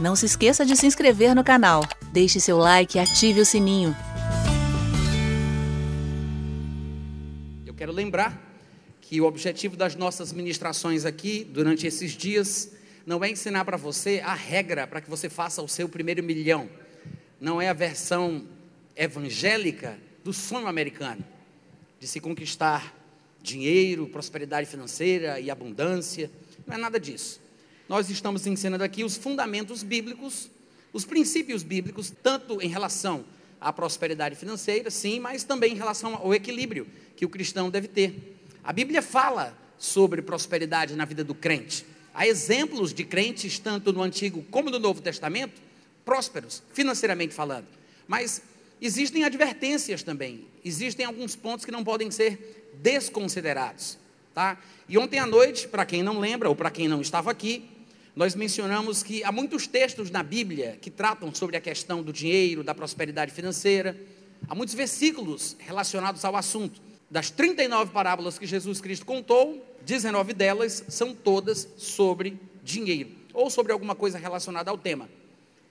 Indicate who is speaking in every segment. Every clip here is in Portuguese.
Speaker 1: Não se esqueça de se inscrever no canal, deixe seu like e ative o sininho.
Speaker 2: Eu quero lembrar que o objetivo das nossas ministrações aqui, durante esses dias, não é ensinar para você a regra para que você faça o seu primeiro milhão. Não é a versão evangélica do sonho americano, de se conquistar dinheiro, prosperidade financeira e abundância. Não é nada disso nós estamos ensinando aqui os fundamentos bíblicos, os princípios bíblicos, tanto em relação à prosperidade financeira, sim, mas também em relação ao equilíbrio que o cristão deve ter. A Bíblia fala sobre prosperidade na vida do crente. Há exemplos de crentes, tanto no Antigo como no Novo Testamento, prósperos, financeiramente falando. Mas existem advertências também, existem alguns pontos que não podem ser desconsiderados. Tá? E ontem à noite, para quem não lembra ou para quem não estava aqui, nós mencionamos que há muitos textos na Bíblia que tratam sobre a questão do dinheiro, da prosperidade financeira. Há muitos versículos relacionados ao assunto. Das 39 parábolas que Jesus Cristo contou, 19 delas são todas sobre dinheiro ou sobre alguma coisa relacionada ao tema.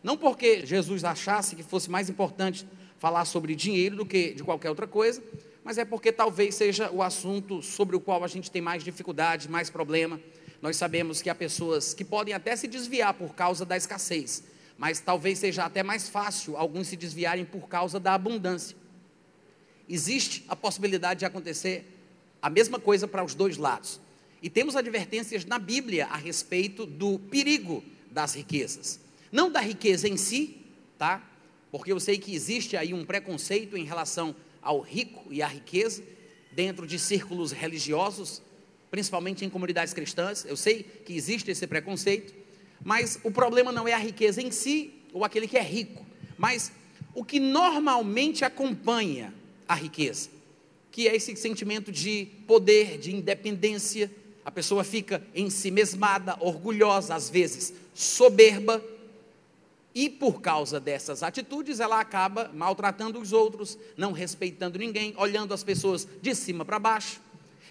Speaker 2: Não porque Jesus achasse que fosse mais importante falar sobre dinheiro do que de qualquer outra coisa, mas é porque talvez seja o assunto sobre o qual a gente tem mais dificuldade, mais problema nós sabemos que há pessoas que podem até se desviar por causa da escassez, mas talvez seja até mais fácil alguns se desviarem por causa da abundância. Existe a possibilidade de acontecer a mesma coisa para os dois lados. E temos advertências na Bíblia a respeito do perigo das riquezas. Não da riqueza em si, tá? Porque eu sei que existe aí um preconceito em relação ao rico e à riqueza dentro de círculos religiosos principalmente em comunidades cristãs. Eu sei que existe esse preconceito, mas o problema não é a riqueza em si ou aquele que é rico, mas o que normalmente acompanha a riqueza, que é esse sentimento de poder, de independência. A pessoa fica em si mesmada, orgulhosa, às vezes soberba, e por causa dessas atitudes, ela acaba maltratando os outros, não respeitando ninguém, olhando as pessoas de cima para baixo.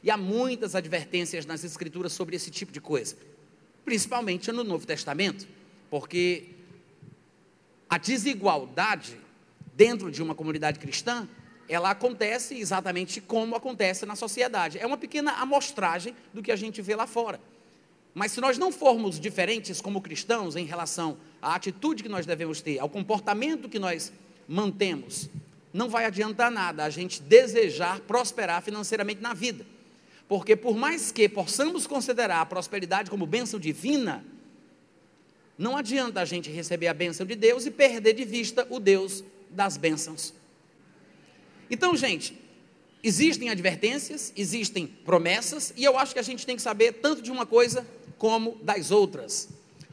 Speaker 2: E há muitas advertências nas Escrituras sobre esse tipo de coisa, principalmente no Novo Testamento, porque a desigualdade dentro de uma comunidade cristã, ela acontece exatamente como acontece na sociedade. É uma pequena amostragem do que a gente vê lá fora. Mas se nós não formos diferentes como cristãos em relação à atitude que nós devemos ter, ao comportamento que nós mantemos, não vai adiantar nada a gente desejar prosperar financeiramente na vida. Porque por mais que possamos considerar a prosperidade como bênção divina, não adianta a gente receber a bênção de Deus e perder de vista o Deus das bênçãos. Então, gente, existem advertências, existem promessas, e eu acho que a gente tem que saber tanto de uma coisa como das outras.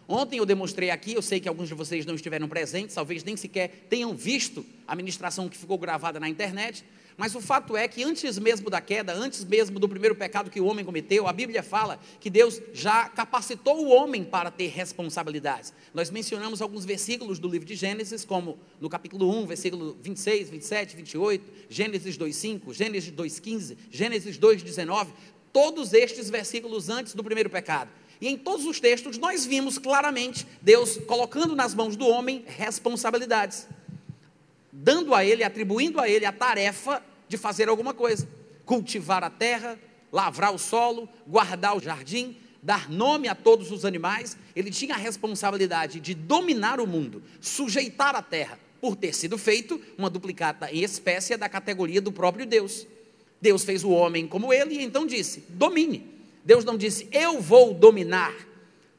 Speaker 2: Ontem eu demonstrei aqui, eu sei que alguns de vocês não estiveram presentes, talvez nem sequer tenham visto a ministração que ficou gravada na internet, mas o fato é que antes mesmo da queda, antes mesmo do primeiro pecado que o homem cometeu, a Bíblia fala que Deus já capacitou o homem para ter responsabilidades. Nós mencionamos alguns versículos do livro de Gênesis, como no capítulo 1, versículo 26, 27, 28, Gênesis 2:5, Gênesis 2:15, Gênesis 2:19, todos estes versículos antes do primeiro pecado. E em todos os textos nós vimos claramente Deus colocando nas mãos do homem responsabilidades dando a ele, atribuindo a ele a tarefa de fazer alguma coisa: cultivar a terra, lavrar o solo, guardar o jardim, dar nome a todos os animais. Ele tinha a responsabilidade de dominar o mundo, sujeitar a terra, por ter sido feito uma duplicata em espécie da categoria do próprio Deus. Deus fez o homem como ele e então disse: domine. Deus não disse, eu vou dominar.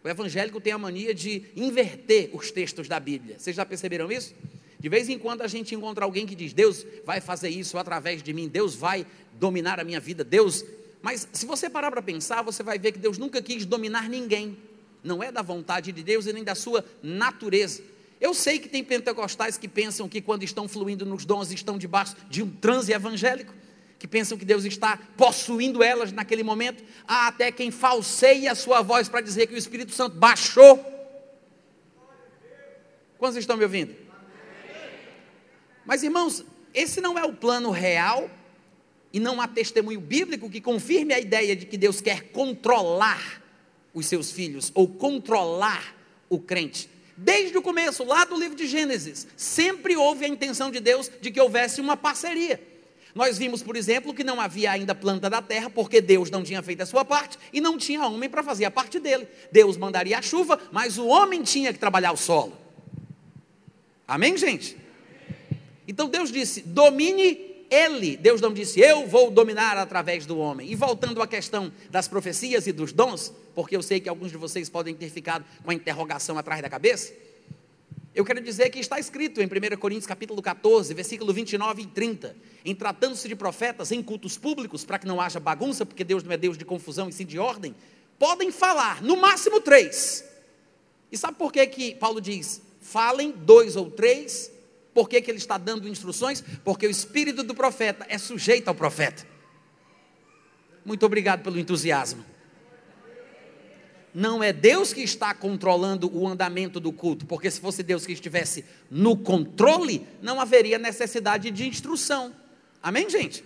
Speaker 2: O evangélico tem a mania de inverter os textos da Bíblia. Vocês já perceberam isso? De vez em quando a gente encontra alguém que diz: Deus vai fazer isso através de mim, Deus vai dominar a minha vida, Deus. Mas se você parar para pensar, você vai ver que Deus nunca quis dominar ninguém. Não é da vontade de Deus e nem da sua natureza. Eu sei que tem pentecostais que pensam que quando estão fluindo nos dons estão debaixo de um transe evangélico, que pensam que Deus está possuindo elas naquele momento. Há até quem falseia a sua voz para dizer que o Espírito Santo baixou. Quantos estão me ouvindo? Mas irmãos, esse não é o plano real e não há testemunho bíblico que confirme a ideia de que Deus quer controlar os seus filhos ou controlar o crente. Desde o começo, lá do livro de Gênesis, sempre houve a intenção de Deus de que houvesse uma parceria. Nós vimos, por exemplo, que não havia ainda planta da terra, porque Deus não tinha feito a sua parte e não tinha homem para fazer a parte dele. Deus mandaria a chuva, mas o homem tinha que trabalhar o solo. Amém, gente? Então Deus disse: domine ele. Deus não disse, eu vou dominar através do homem. E voltando à questão das profecias e dos dons, porque eu sei que alguns de vocês podem ter ficado com a interrogação atrás da cabeça. Eu quero dizer que está escrito em 1 Coríntios capítulo 14, versículo 29 e 30, em tratando-se de profetas em cultos públicos, para que não haja bagunça, porque Deus não é Deus de confusão e sim de ordem, podem falar, no máximo três. E sabe por que, que Paulo diz, falem dois ou três, por que, que ele está dando instruções? Porque o espírito do profeta é sujeito ao profeta. Muito obrigado pelo entusiasmo não é Deus que está controlando o andamento do culto, porque se fosse Deus que estivesse no controle, não haveria necessidade de instrução. Amém, gente?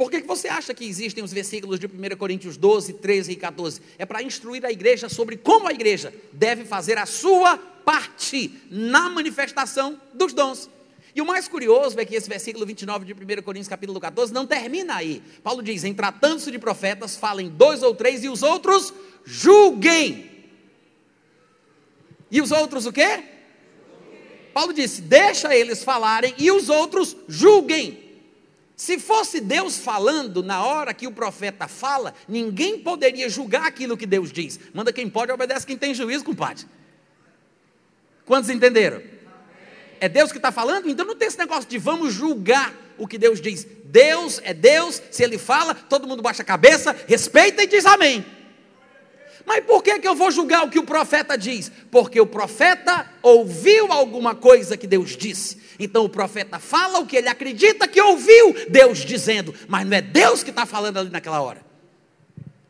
Speaker 2: Por que, você acha que existem os versículos de 1 Coríntios 12, 13 e 14? É para instruir a igreja sobre como a igreja deve fazer a sua parte na manifestação dos dons. E o mais curioso é que esse versículo 29 de 1 Coríntios capítulo 14 não termina aí. Paulo diz: em tratando-se de profetas, falem dois ou três e os outros julguem. E os outros o quê? Paulo disse: deixa eles falarem e os outros julguem. Se fosse Deus falando na hora que o profeta fala, ninguém poderia julgar aquilo que Deus diz. Manda quem pode, obedece quem tem juízo, compadre. Quantos entenderam? É Deus que está falando? Então não tem esse negócio de vamos julgar o que Deus diz. Deus é Deus, se Ele fala, todo mundo baixa a cabeça, respeita e diz amém. Mas por que, que eu vou julgar o que o profeta diz? Porque o profeta ouviu alguma coisa que Deus disse. Então o profeta fala o que ele acredita que ouviu Deus dizendo, mas não é Deus que está falando ali naquela hora.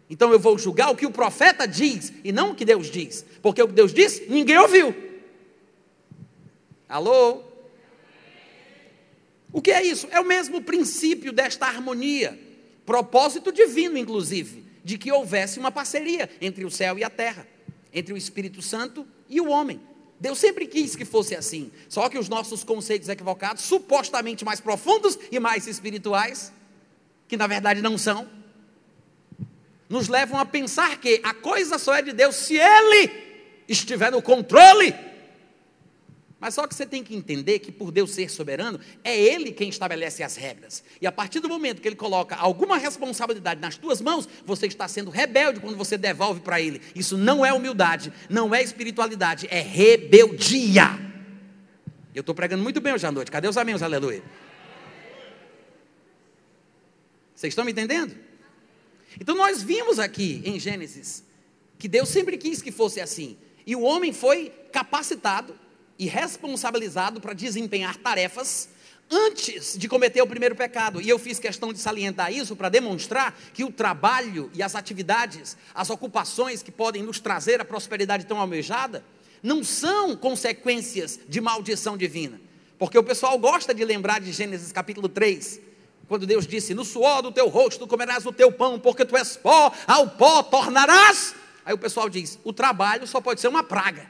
Speaker 2: Então eu vou julgar o que o profeta diz e não o que Deus diz, porque o que Deus disse ninguém ouviu. Alô? O que é isso? É o mesmo princípio desta harmonia, propósito divino, inclusive, de que houvesse uma parceria entre o céu e a terra, entre o Espírito Santo e o homem. Deus sempre quis que fosse assim, só que os nossos conceitos equivocados, supostamente mais profundos e mais espirituais, que na verdade não são, nos levam a pensar que a coisa só é de Deus se Ele estiver no controle mas só que você tem que entender que por Deus ser soberano, é Ele quem estabelece as regras. E a partir do momento que Ele coloca alguma responsabilidade nas tuas mãos, você está sendo rebelde quando você devolve para Ele. Isso não é humildade, não é espiritualidade, é rebeldia. Eu estou pregando muito bem hoje à noite. Cadê os amigos? Aleluia. Vocês estão me entendendo? Então nós vimos aqui em Gênesis que Deus sempre quis que fosse assim. E o homem foi capacitado e responsabilizado para desempenhar tarefas antes de cometer o primeiro pecado. E eu fiz questão de salientar isso para demonstrar que o trabalho e as atividades, as ocupações que podem nos trazer a prosperidade tão almejada, não são consequências de maldição divina. Porque o pessoal gosta de lembrar de Gênesis capítulo 3, quando Deus disse: No suor do teu rosto comerás o teu pão, porque tu és pó, ao pó tornarás. Aí o pessoal diz: O trabalho só pode ser uma praga.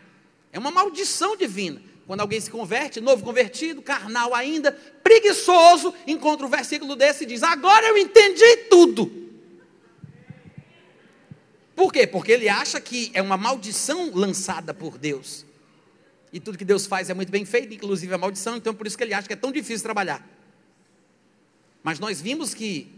Speaker 2: É uma maldição divina. Quando alguém se converte, novo convertido, carnal ainda, preguiçoso, encontra um versículo desse e diz: Agora eu entendi tudo. Por quê? Porque ele acha que é uma maldição lançada por Deus. E tudo que Deus faz é muito bem feito, inclusive a maldição, então por isso que ele acha que é tão difícil trabalhar. Mas nós vimos que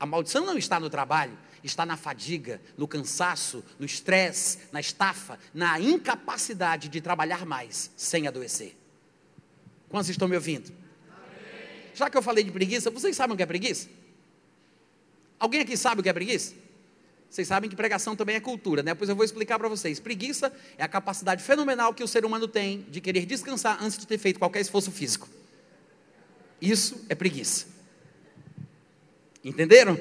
Speaker 2: a maldição não está no trabalho, está na fadiga, no cansaço, no estresse, na estafa, na incapacidade de trabalhar mais sem adoecer. Quantos estão me ouvindo? Amém. Já que eu falei de preguiça, vocês sabem o que é preguiça? Alguém aqui sabe o que é preguiça? Vocês sabem que pregação também é cultura, né? Pois eu vou explicar para vocês. Preguiça é a capacidade fenomenal que o ser humano tem de querer descansar antes de ter feito qualquer esforço físico. Isso é preguiça. Entenderam?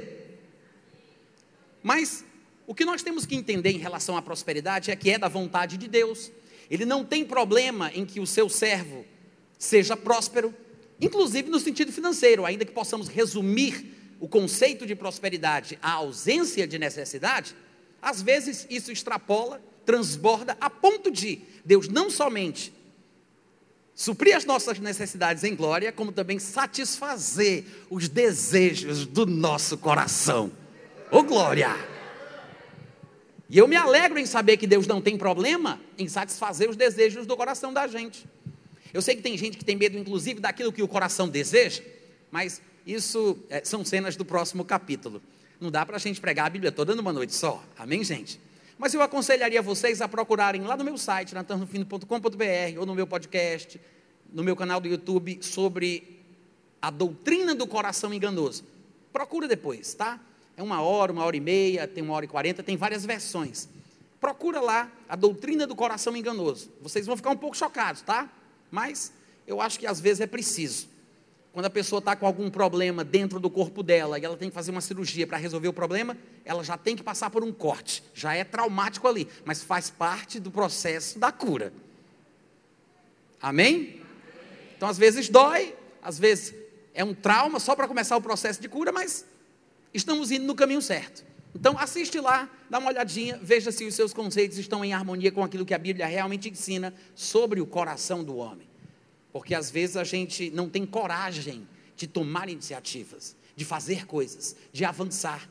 Speaker 2: Mas o que nós temos que entender em relação à prosperidade é que é da vontade de Deus. Ele não tem problema em que o seu servo seja próspero, inclusive no sentido financeiro, ainda que possamos resumir o conceito de prosperidade à ausência de necessidade, às vezes isso extrapola transborda a ponto de Deus não somente suprir as nossas necessidades em glória, como também satisfazer os desejos do nosso coração. Ô oh, glória! E eu me alegro em saber que Deus não tem problema em satisfazer os desejos do coração da gente. Eu sei que tem gente que tem medo, inclusive, daquilo que o coração deseja, mas isso é, são cenas do próximo capítulo. Não dá para a gente pregar a Bíblia toda numa noite só. Amém, gente? Mas eu aconselharia vocês a procurarem lá no meu site, natanrofino.com.br, ou no meu podcast, no meu canal do YouTube, sobre a doutrina do coração enganoso. Procura depois, tá? É uma hora, uma hora e meia, tem uma hora e quarenta, tem várias versões. Procura lá a doutrina do coração enganoso. Vocês vão ficar um pouco chocados, tá? Mas eu acho que às vezes é preciso. Quando a pessoa está com algum problema dentro do corpo dela e ela tem que fazer uma cirurgia para resolver o problema, ela já tem que passar por um corte. Já é traumático ali, mas faz parte do processo da cura. Amém? Então, às vezes dói, às vezes é um trauma só para começar o processo de cura, mas estamos indo no caminho certo. Então, assiste lá, dá uma olhadinha, veja se os seus conceitos estão em harmonia com aquilo que a Bíblia realmente ensina sobre o coração do homem. Porque às vezes a gente não tem coragem de tomar iniciativas, de fazer coisas, de avançar.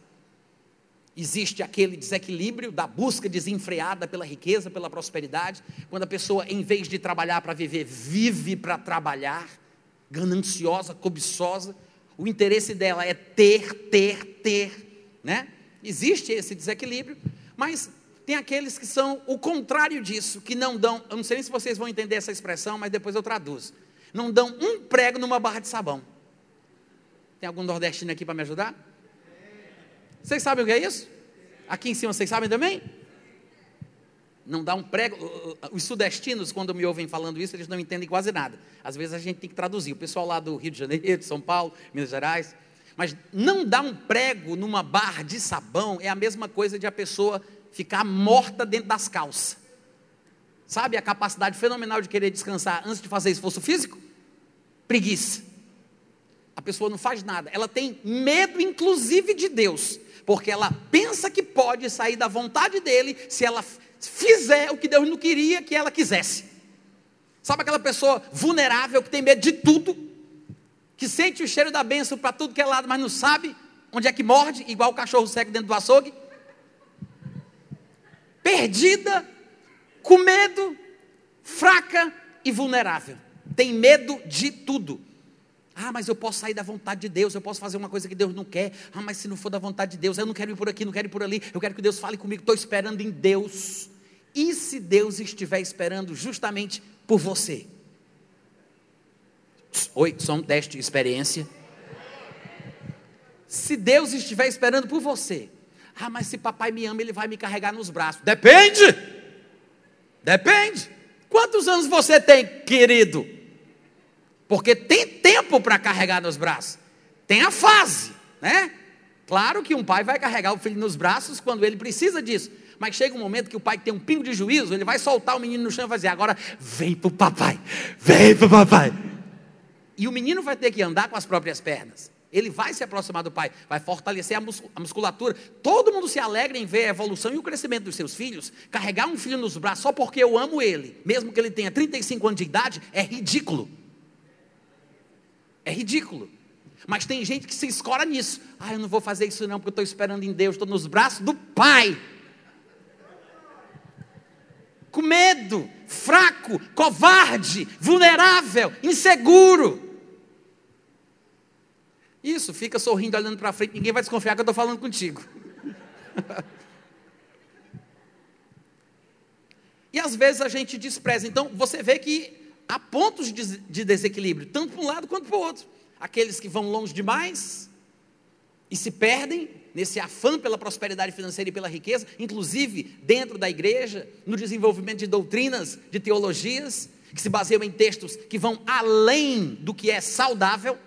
Speaker 2: Existe aquele desequilíbrio da busca desenfreada pela riqueza, pela prosperidade, quando a pessoa, em vez de trabalhar para viver, vive para trabalhar, gananciosa, cobiçosa, o interesse dela é ter, ter, ter, né? Existe esse desequilíbrio, mas tem aqueles que são o contrário disso, que não dão, eu não sei nem se vocês vão entender essa expressão, mas depois eu traduzo. Não dão um prego numa barra de sabão. Tem algum nordestino aqui para me ajudar? Vocês sabem o que é isso? Aqui em cima vocês sabem também? Não dá um prego. Os sudestinos, quando me ouvem falando isso, eles não entendem quase nada. Às vezes a gente tem que traduzir. O pessoal lá do Rio de Janeiro, de São Paulo, Minas Gerais. Mas não dar um prego numa barra de sabão é a mesma coisa de a pessoa ficar morta dentro das calças. Sabe a capacidade fenomenal de querer descansar antes de fazer esforço físico? Preguiça. A pessoa não faz nada. Ela tem medo, inclusive, de Deus, porque ela pensa que pode sair da vontade dele se ela fizer o que Deus não queria que ela quisesse. Sabe aquela pessoa vulnerável que tem medo de tudo, que sente o cheiro da bênção para tudo que é lado, mas não sabe onde é que morde, igual o cachorro cego dentro do açougue? perdida, com medo, fraca e vulnerável. Tem medo de tudo. Ah, mas eu posso sair da vontade de Deus, eu posso fazer uma coisa que Deus não quer. Ah, mas se não for da vontade de Deus, eu não quero ir por aqui, não quero ir por ali, eu quero que Deus fale comigo, estou esperando em Deus. E se Deus estiver esperando justamente por você? Oi, só um teste de experiência. Se Deus estiver esperando por você, ah, mas se papai me ama, ele vai me carregar nos braços. Depende. Depende. Quantos anos você tem, querido? Porque tem tempo para carregar nos braços. Tem a fase, né? Claro que um pai vai carregar o filho nos braços quando ele precisa disso. Mas chega um momento que o pai tem um pingo de juízo, ele vai soltar o menino no chão e vai dizer: agora vem para o papai, vem para o papai. E o menino vai ter que andar com as próprias pernas. Ele vai se aproximar do pai, vai fortalecer a musculatura. Todo mundo se alegra em ver a evolução e o crescimento dos seus filhos. Carregar um filho nos braços só porque eu amo ele, mesmo que ele tenha 35 anos de idade, é ridículo. É ridículo. Mas tem gente que se escora nisso. Ah, eu não vou fazer isso não, porque eu estou esperando em Deus, estou nos braços do Pai. Com medo, fraco, covarde, vulnerável, inseguro. Isso, fica sorrindo, olhando para frente, ninguém vai desconfiar que eu estou falando contigo. e às vezes a gente despreza. Então, você vê que há pontos de desequilíbrio, tanto para um lado quanto para o outro. Aqueles que vão longe demais e se perdem nesse afã pela prosperidade financeira e pela riqueza, inclusive dentro da igreja, no desenvolvimento de doutrinas, de teologias, que se baseiam em textos que vão além do que é saudável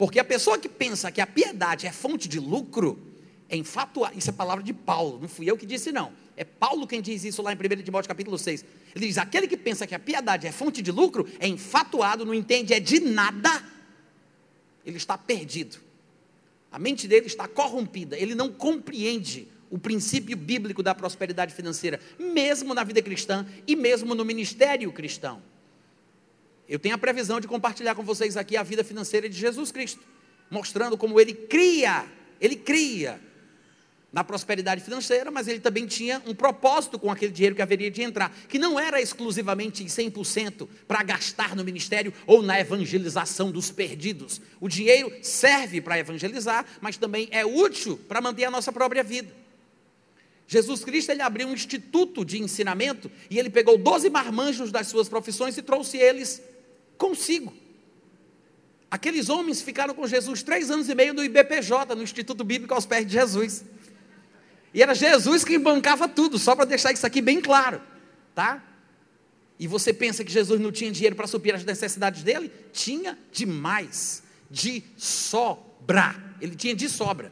Speaker 2: porque a pessoa que pensa que a piedade é fonte de lucro, é infatuado. Isso é palavra de Paulo, não fui eu que disse, não. É Paulo quem diz isso lá em 1 Timóteo capítulo 6. Ele diz: aquele que pensa que a piedade é fonte de lucro, é infatuado, não entende, é de nada, ele está perdido. A mente dele está corrompida, ele não compreende o princípio bíblico da prosperidade financeira, mesmo na vida cristã e mesmo no ministério cristão. Eu tenho a previsão de compartilhar com vocês aqui a vida financeira de Jesus Cristo, mostrando como ele cria, ele cria na prosperidade financeira, mas ele também tinha um propósito com aquele dinheiro que haveria de entrar, que não era exclusivamente 100% para gastar no ministério ou na evangelização dos perdidos. O dinheiro serve para evangelizar, mas também é útil para manter a nossa própria vida. Jesus Cristo ele abriu um instituto de ensinamento e ele pegou 12 marmanjos das suas profissões e trouxe eles consigo. Aqueles homens ficaram com Jesus três anos e meio no IBPJ, no Instituto Bíblico aos pés de Jesus. E era Jesus quem bancava tudo, só para deixar isso aqui bem claro, tá? E você pensa que Jesus não tinha dinheiro para suprir as necessidades dele? Tinha demais, de sobra. Ele tinha de sobra.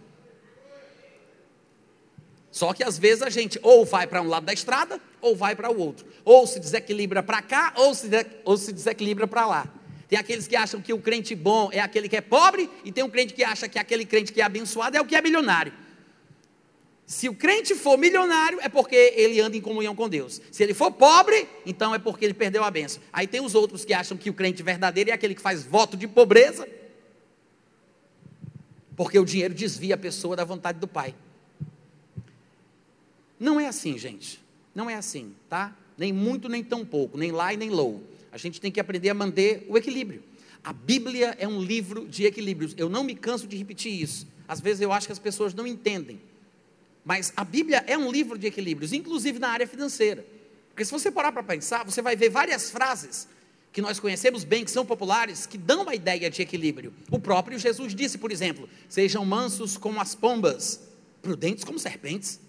Speaker 2: Só que às vezes a gente ou vai para um lado da estrada, ou vai para o outro. Ou se desequilibra para cá, ou se, de, ou se desequilibra para lá. Tem aqueles que acham que o crente bom é aquele que é pobre, e tem um crente que acha que aquele crente que é abençoado é o que é milionário. Se o crente for milionário, é porque ele anda em comunhão com Deus. Se ele for pobre, então é porque ele perdeu a benção. Aí tem os outros que acham que o crente verdadeiro é aquele que faz voto de pobreza, porque o dinheiro desvia a pessoa da vontade do Pai. Não é assim, gente. Não é assim, tá? Nem muito, nem tão pouco, nem lá e nem low. A gente tem que aprender a manter o equilíbrio. A Bíblia é um livro de equilíbrios. Eu não me canso de repetir isso. Às vezes eu acho que as pessoas não entendem. Mas a Bíblia é um livro de equilíbrios, inclusive na área financeira. Porque se você parar para pensar, você vai ver várias frases que nós conhecemos bem, que são populares, que dão uma ideia de equilíbrio. O próprio Jesus disse, por exemplo: sejam mansos como as pombas, prudentes como serpentes.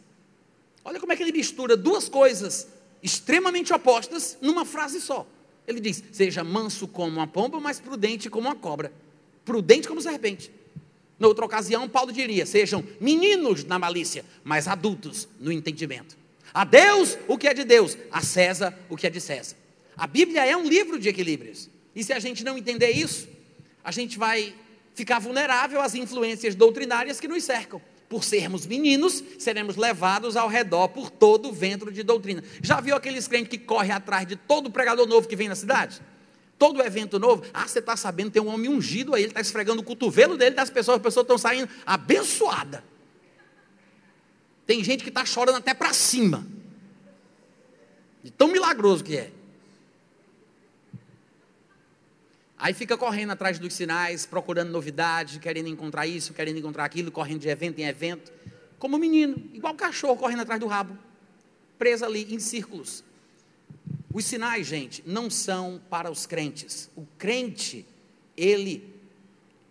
Speaker 2: Olha como é que ele mistura duas coisas extremamente opostas numa frase só. Ele diz: seja manso como uma pomba, mas prudente como uma cobra. Prudente como serpente. Na outra ocasião, Paulo diria: sejam meninos na malícia, mas adultos no entendimento. A Deus o que é de Deus, a César o que é de César. A Bíblia é um livro de equilíbrios. E se a gente não entender isso, a gente vai ficar vulnerável às influências doutrinárias que nos cercam. Por sermos meninos, seremos levados ao redor por todo o vento de doutrina. Já viu aqueles crentes que correm atrás de todo pregador novo que vem na cidade? Todo evento novo, ah, você está sabendo, tem um homem ungido aí, ele está esfregando o cotovelo dele das pessoas, as pessoas estão saindo abençoadas. Tem gente que está chorando até para cima, de tão milagroso que é. Aí fica correndo atrás dos sinais, procurando novidade, querendo encontrar isso, querendo encontrar aquilo, correndo de evento em evento, como um menino, igual cachorro correndo atrás do rabo, preso ali em círculos. Os sinais, gente, não são para os crentes. O crente, ele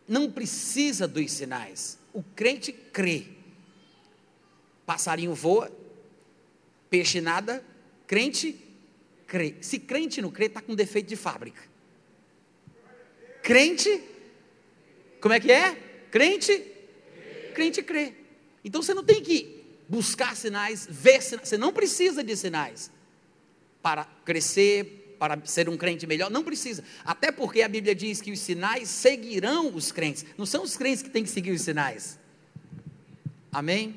Speaker 2: não precisa dos sinais. O crente crê. Passarinho voa, peixe nada, crente crê. Se crente não crê, está com defeito de fábrica. Crente, como é que é? Crente, crente crê. Então você não tem que buscar sinais, ver sinais, você não precisa de sinais para crescer, para ser um crente melhor. Não precisa. Até porque a Bíblia diz que os sinais seguirão os crentes. Não são os crentes que têm que seguir os sinais. Amém?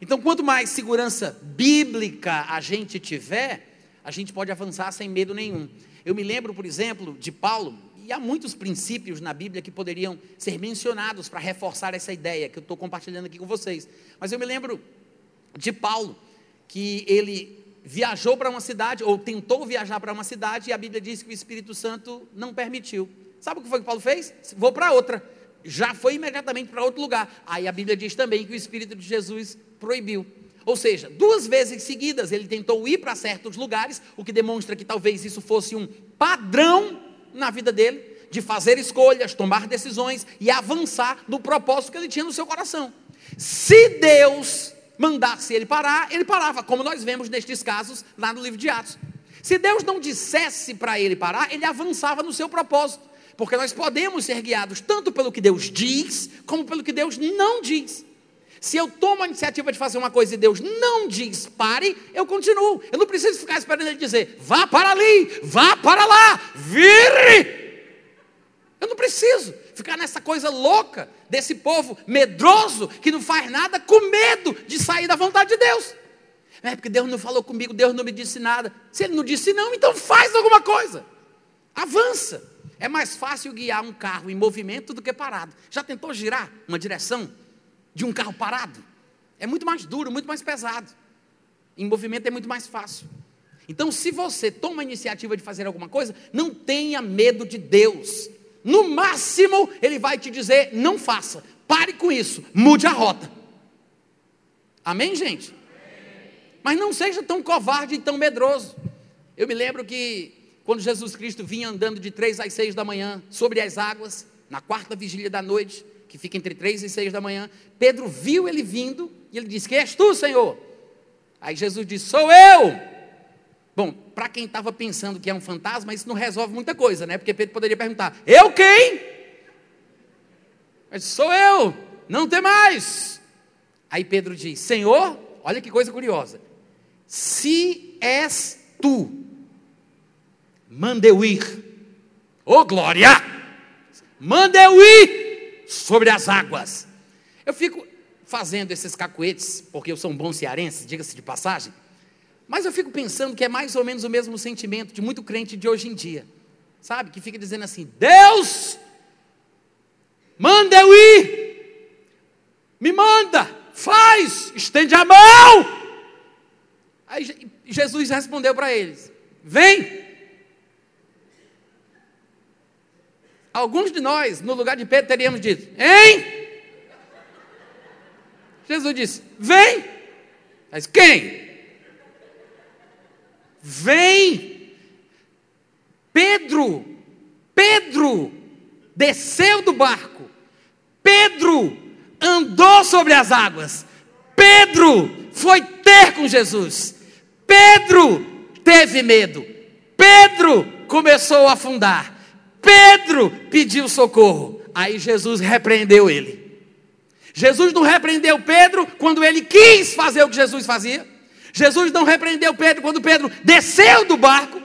Speaker 2: Então, quanto mais segurança bíblica a gente tiver, a gente pode avançar sem medo nenhum. Eu me lembro, por exemplo, de Paulo, e há muitos princípios na Bíblia que poderiam ser mencionados para reforçar essa ideia que eu estou compartilhando aqui com vocês. Mas eu me lembro de Paulo, que ele viajou para uma cidade, ou tentou viajar para uma cidade, e a Bíblia diz que o Espírito Santo não permitiu. Sabe o que foi que Paulo fez? Vou para outra. Já foi imediatamente para outro lugar. Aí a Bíblia diz também que o Espírito de Jesus proibiu. Ou seja, duas vezes seguidas ele tentou ir para certos lugares, o que demonstra que talvez isso fosse um padrão na vida dele, de fazer escolhas, tomar decisões e avançar no propósito que ele tinha no seu coração. Se Deus mandasse ele parar, ele parava, como nós vemos nestes casos lá no livro de Atos. Se Deus não dissesse para ele parar, ele avançava no seu propósito, porque nós podemos ser guiados tanto pelo que Deus diz, como pelo que Deus não diz. Se eu tomo a iniciativa de fazer uma coisa e Deus não diz pare, eu continuo. Eu não preciso ficar esperando ele dizer vá para ali, vá para lá, vire. Eu não preciso ficar nessa coisa louca desse povo medroso que não faz nada com medo de sair da vontade de Deus. É porque Deus não falou comigo, Deus não me disse nada. Se Ele não disse não, então faz alguma coisa. Avança. É mais fácil guiar um carro em movimento do que parado. Já tentou girar uma direção de um carro parado? É muito mais duro, muito mais pesado. Em movimento é muito mais fácil. Então, se você toma a iniciativa de fazer alguma coisa, não tenha medo de Deus. No máximo, Ele vai te dizer: não faça, pare com isso, mude a rota. Amém, gente? Mas não seja tão covarde e tão medroso. Eu me lembro que quando Jesus Cristo vinha andando de três às seis da manhã sobre as águas, na quarta vigília da noite, que fica entre três e seis da manhã, Pedro viu ele vindo e ele disse: Quem és tu, Senhor? Aí Jesus disse: Sou eu. Bom, para quem estava pensando que é um fantasma, isso não resolve muita coisa, né? Porque Pedro poderia perguntar: Eu quem? Mas sou eu, não tem mais. Aí Pedro diz: Senhor, olha que coisa curiosa. Se és tu, manda eu ir. Ô oh, glória! Manda eu ir sobre as águas. Eu fico fazendo esses cacuetes, porque eu sou um bom cearense, diga-se de passagem. Mas eu fico pensando que é mais ou menos o mesmo sentimento de muito crente de hoje em dia. Sabe? Que fica dizendo assim: Deus, manda eu ir. Me manda, faz, estende a mão. Aí Jesus respondeu para eles: Vem. Alguns de nós, no lugar de Pedro, teríamos dito: Hein? Jesus disse: Vem. Mas quem? Vem. Pedro, Pedro desceu do barco. Pedro andou sobre as águas. Pedro foi ter com Jesus. Pedro teve medo. Pedro começou a afundar. Pedro pediu socorro. Aí Jesus repreendeu ele. Jesus não repreendeu Pedro quando ele quis fazer o que Jesus fazia. Jesus não repreendeu Pedro quando Pedro desceu do barco.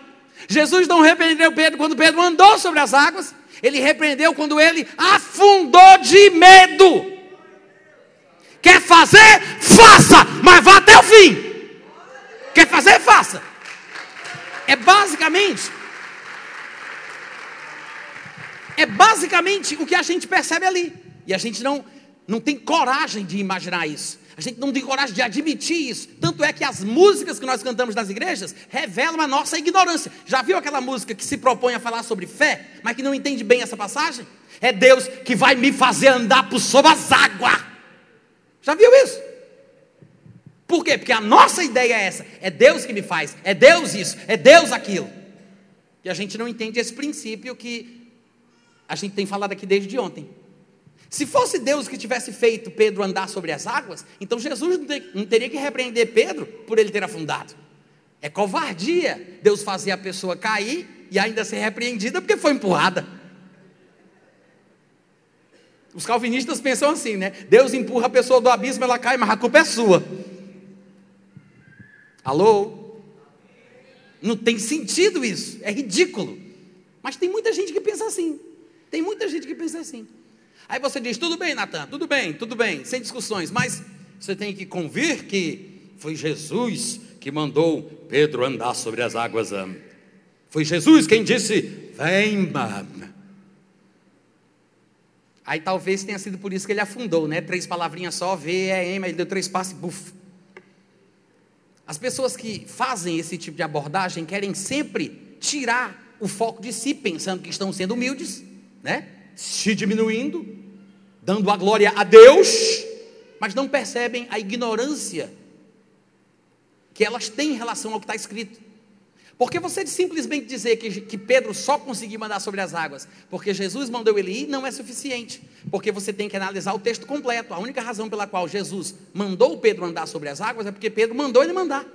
Speaker 2: Jesus não repreendeu Pedro quando Pedro andou sobre as águas. Ele repreendeu quando ele afundou de medo. Quer fazer? Faça, mas vá até o fim. Quer fazer? Faça. É basicamente. É basicamente o que a gente percebe ali. E a gente não, não tem coragem de imaginar isso. A gente não tem coragem de admitir isso. Tanto é que as músicas que nós cantamos nas igrejas revelam a nossa ignorância. Já viu aquela música que se propõe a falar sobre fé, mas que não entende bem essa passagem? É Deus que vai me fazer andar por sobre as águas. Já viu isso? Por quê? Porque a nossa ideia é essa: é Deus que me faz, é Deus isso, é Deus aquilo. E a gente não entende esse princípio que a gente tem falado aqui desde ontem. Se fosse Deus que tivesse feito Pedro andar sobre as águas, então Jesus não teria que repreender Pedro por ele ter afundado. É covardia Deus fazer a pessoa cair e ainda ser repreendida porque foi empurrada. Os calvinistas pensam assim, né? Deus empurra a pessoa do abismo, ela cai, mas a culpa é sua. Alô? Não tem sentido isso, é ridículo. Mas tem muita gente que pensa assim. Tem muita gente que pensa assim. Aí você diz: tudo bem, Natan, tudo bem, tudo bem, sem discussões, mas você tem que convir que foi Jesus que mandou Pedro andar sobre as águas. Foi Jesus quem disse: vem, Aí talvez tenha sido por isso que ele afundou, né? Três palavrinhas só, V, E, M, ele deu três passos e buf. As pessoas que fazem esse tipo de abordagem querem sempre tirar o foco de si, pensando que estão sendo humildes, né? Se diminuindo, dando a glória a Deus, mas não percebem a ignorância que elas têm em relação ao que está escrito. Porque você simplesmente dizer que, que Pedro só conseguiu mandar sobre as águas porque Jesus mandou ele ir não é suficiente. Porque você tem que analisar o texto completo. A única razão pela qual Jesus mandou Pedro andar sobre as águas é porque Pedro mandou ele mandar.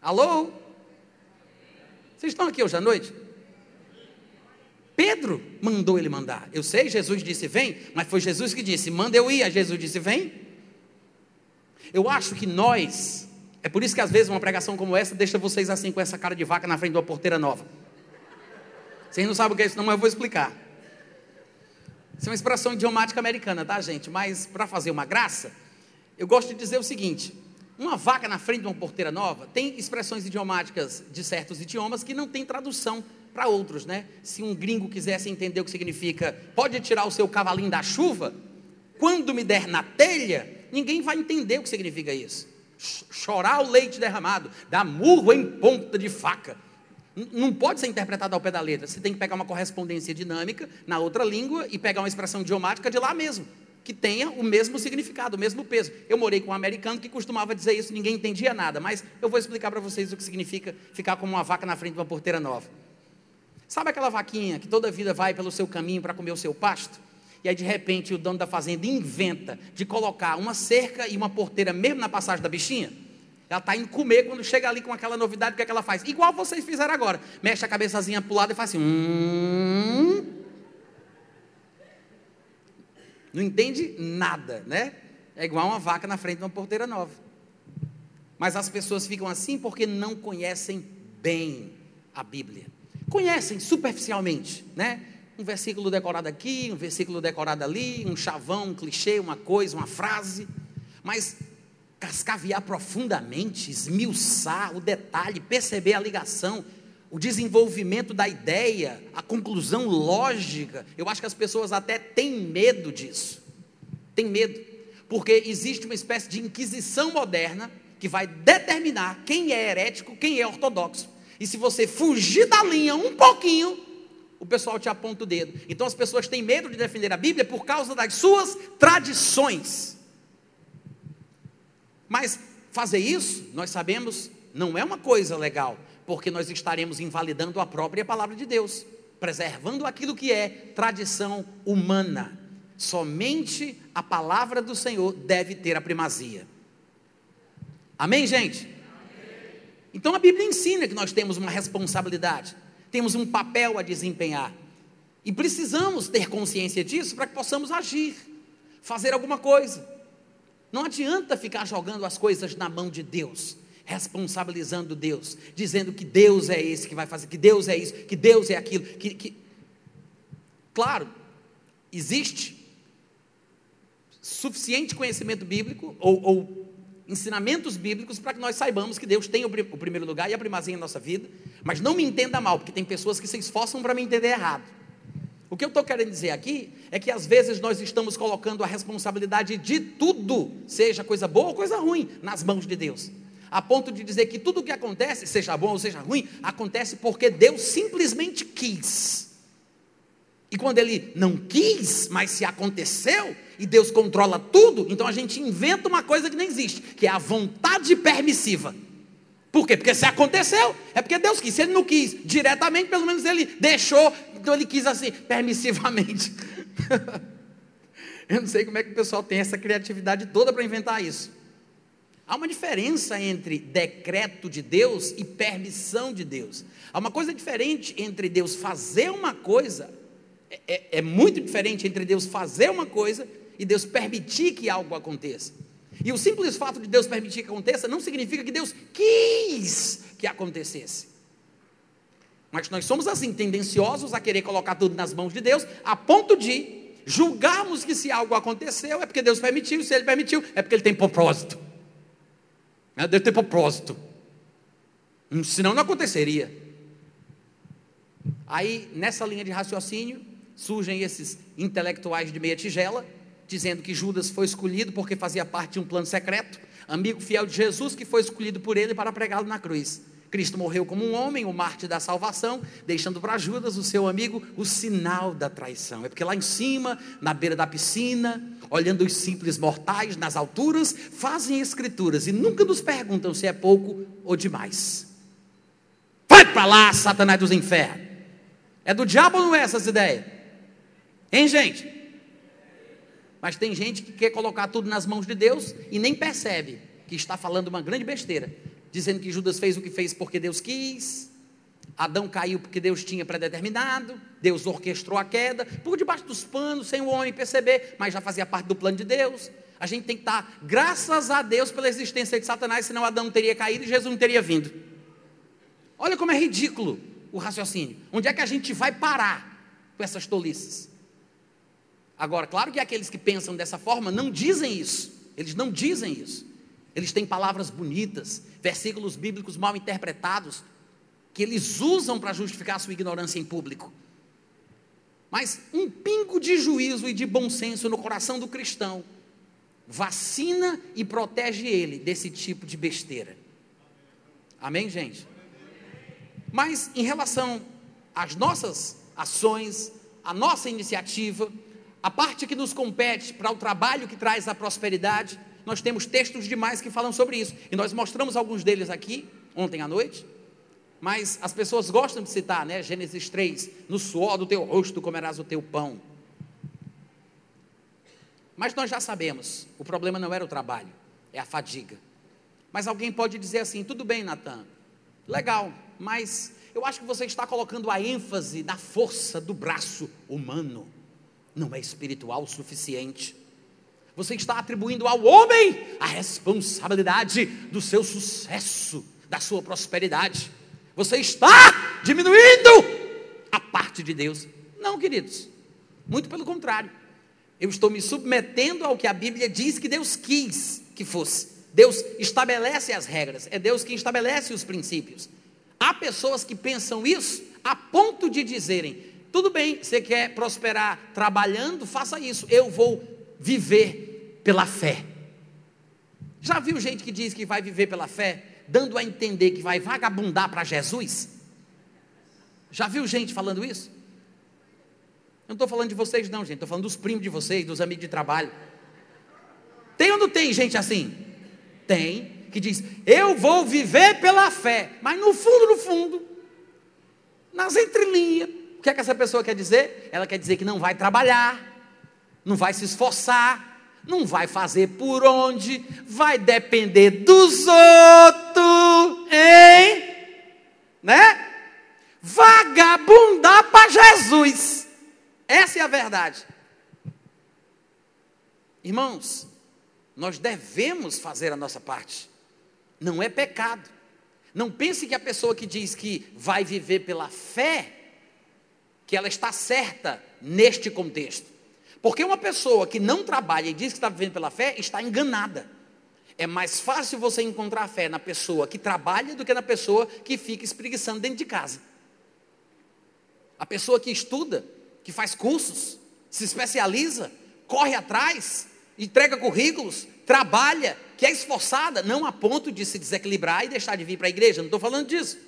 Speaker 2: Alô? Vocês estão aqui hoje à noite? Pedro mandou ele mandar. Eu sei, Jesus disse vem, mas foi Jesus que disse: manda eu ir. Aí Jesus disse vem. Eu acho que nós é por isso que às vezes uma pregação como essa deixa vocês assim com essa cara de vaca na frente de uma porteira nova. Vocês não sabem o que é isso, não, mas eu vou explicar. Isso é uma expressão idiomática americana, tá, gente? Mas para fazer uma graça, eu gosto de dizer o seguinte: uma vaca na frente de uma porteira nova tem expressões idiomáticas de certos idiomas que não tem tradução para outros, né? Se um gringo quisesse entender o que significa, pode tirar o seu cavalinho da chuva, quando me der na telha, ninguém vai entender o que significa isso. Chorar o leite derramado, dar murro em ponta de faca. Não pode ser interpretado ao pé da letra. Você tem que pegar uma correspondência dinâmica na outra língua e pegar uma expressão idiomática de lá mesmo, que tenha o mesmo significado, o mesmo peso. Eu morei com um americano que costumava dizer isso, ninguém entendia nada, mas eu vou explicar para vocês o que significa ficar como uma vaca na frente de uma porteira nova. Sabe aquela vaquinha que toda vida vai pelo seu caminho para comer o seu pasto? E aí, de repente, o dono da fazenda inventa de colocar uma cerca e uma porteira mesmo na passagem da bichinha? Ela está indo comer quando chega ali com aquela novidade, o que, é que ela faz? Igual vocês fizeram agora. Mexe a cabeçazinha para o lado e faz assim. Hum. Não entende nada, né? É igual uma vaca na frente de uma porteira nova. Mas as pessoas ficam assim porque não conhecem bem a Bíblia. Conhecem superficialmente, né? Um versículo decorado aqui, um versículo decorado ali, um chavão, um clichê, uma coisa, uma frase. Mas cascaviar profundamente, esmiuçar o detalhe, perceber a ligação, o desenvolvimento da ideia, a conclusão lógica. Eu acho que as pessoas até têm medo disso. Tem medo. Porque existe uma espécie de inquisição moderna que vai determinar quem é herético, quem é ortodoxo. E se você fugir da linha um pouquinho, o pessoal te aponta o dedo. Então as pessoas têm medo de defender a Bíblia por causa das suas tradições. Mas fazer isso, nós sabemos, não é uma coisa legal, porque nós estaremos invalidando a própria palavra de Deus, preservando aquilo que é tradição humana. Somente a palavra do Senhor deve ter a primazia. Amém, gente? Então a Bíblia ensina que nós temos uma responsabilidade, temos um papel a desempenhar. E precisamos ter consciência disso para que possamos agir, fazer alguma coisa. Não adianta ficar jogando as coisas na mão de Deus, responsabilizando Deus, dizendo que Deus é esse que vai fazer, que Deus é isso, que Deus é aquilo. Que, que... Claro, existe suficiente conhecimento bíblico ou, ou ensinamentos bíblicos para que nós saibamos que Deus tem o, o primeiro lugar e a primazia em nossa vida, mas não me entenda mal, porque tem pessoas que se esforçam para me entender errado. O que eu estou querendo dizer aqui é que às vezes nós estamos colocando a responsabilidade de tudo, seja coisa boa ou coisa ruim, nas mãos de Deus. A ponto de dizer que tudo o que acontece, seja bom ou seja ruim, acontece porque Deus simplesmente quis. E quando ele não quis, mas se aconteceu, e Deus controla tudo, então a gente inventa uma coisa que nem existe, que é a vontade permissiva. Por quê? Porque se aconteceu, é porque Deus quis. Se ele não quis diretamente, pelo menos ele deixou, então ele quis assim, permissivamente. Eu não sei como é que o pessoal tem essa criatividade toda para inventar isso. Há uma diferença entre decreto de Deus e permissão de Deus. Há uma coisa diferente entre Deus fazer uma coisa, é, é, é muito diferente entre Deus fazer uma coisa e Deus permitir que algo aconteça. E o simples fato de Deus permitir que aconteça não significa que Deus quis que acontecesse. Mas nós somos assim, tendenciosos a querer colocar tudo nas mãos de Deus, a ponto de julgarmos que se algo aconteceu é porque Deus permitiu, se Ele permitiu, é porque Ele tem propósito. Né, Deus tem propósito. Hum, senão não aconteceria. Aí, nessa linha de raciocínio, surgem esses intelectuais de meia tigela dizendo que Judas foi escolhido porque fazia parte de um plano secreto, amigo fiel de Jesus que foi escolhido por ele para pregá-lo na cruz. Cristo morreu como um homem, o Marte da salvação, deixando para Judas, o seu amigo, o sinal da traição. É porque lá em cima, na beira da piscina, olhando os simples mortais nas alturas, fazem escrituras e nunca nos perguntam se é pouco ou demais. Vai para lá, Satanás dos infernos. É do diabo ou não é essas ideias? Hein, gente? Mas tem gente que quer colocar tudo nas mãos de Deus e nem percebe que está falando uma grande besteira, dizendo que Judas fez o que fez porque Deus quis, Adão caiu porque Deus tinha predeterminado, Deus orquestrou a queda, por debaixo dos panos, sem o homem perceber, mas já fazia parte do plano de Deus. A gente tem que estar, graças a Deus, pela existência de Satanás, senão Adão teria caído e Jesus não teria vindo. Olha como é ridículo o raciocínio. Onde é que a gente vai parar com essas tolices? Agora, claro que aqueles que pensam dessa forma não dizem isso. Eles não dizem isso. Eles têm palavras bonitas, versículos bíblicos mal interpretados, que eles usam para justificar a sua ignorância em público. Mas um pingo de juízo e de bom senso no coração do cristão vacina e protege ele desse tipo de besteira. Amém, gente? Mas em relação às nossas ações, a nossa iniciativa, a parte que nos compete para o trabalho que traz a prosperidade, nós temos textos demais que falam sobre isso. E nós mostramos alguns deles aqui ontem à noite. Mas as pessoas gostam de citar, né? Gênesis 3: No suor do teu rosto comerás o teu pão. Mas nós já sabemos, o problema não era o trabalho, é a fadiga. Mas alguém pode dizer assim: tudo bem, Natan, legal, mas eu acho que você está colocando a ênfase na força do braço humano, não é espiritual o suficiente. Você está atribuindo ao homem a responsabilidade do seu sucesso, da sua prosperidade. Você está diminuindo a parte de Deus. Não, queridos. Muito pelo contrário. Eu estou me submetendo ao que a Bíblia diz que Deus quis que fosse. Deus estabelece as regras, é Deus quem estabelece os princípios. Há pessoas que pensam isso a ponto de dizerem: tudo bem, você quer prosperar trabalhando, faça isso, eu vou viver pela fé. Já viu gente que diz que vai viver pela fé, dando a entender que vai vagabundar para Jesus? Já viu gente falando isso? Eu não estou falando de vocês, não, gente. Estou falando dos primos de vocês, dos amigos de trabalho. Tem ou não tem gente assim? Tem, que diz: Eu vou viver pela fé. Mas no fundo, no fundo, nas entrelinhas, que é que essa pessoa quer dizer? Ela quer dizer que não vai trabalhar, não vai se esforçar, não vai fazer por onde, vai depender dos outros, hein? Né? Vagabundar para Jesus. Essa é a verdade. Irmãos, nós devemos fazer a nossa parte. Não é pecado. Não pense que a pessoa que diz que vai viver pela fé, que ela está certa neste contexto. Porque uma pessoa que não trabalha e diz que está vivendo pela fé, está enganada. É mais fácil você encontrar fé na pessoa que trabalha do que na pessoa que fica espreguiçando dentro de casa. A pessoa que estuda que faz cursos, se especializa, corre atrás, entrega currículos, trabalha, que é esforçada, não a ponto de se desequilibrar e deixar de vir para a igreja, não estou falando disso.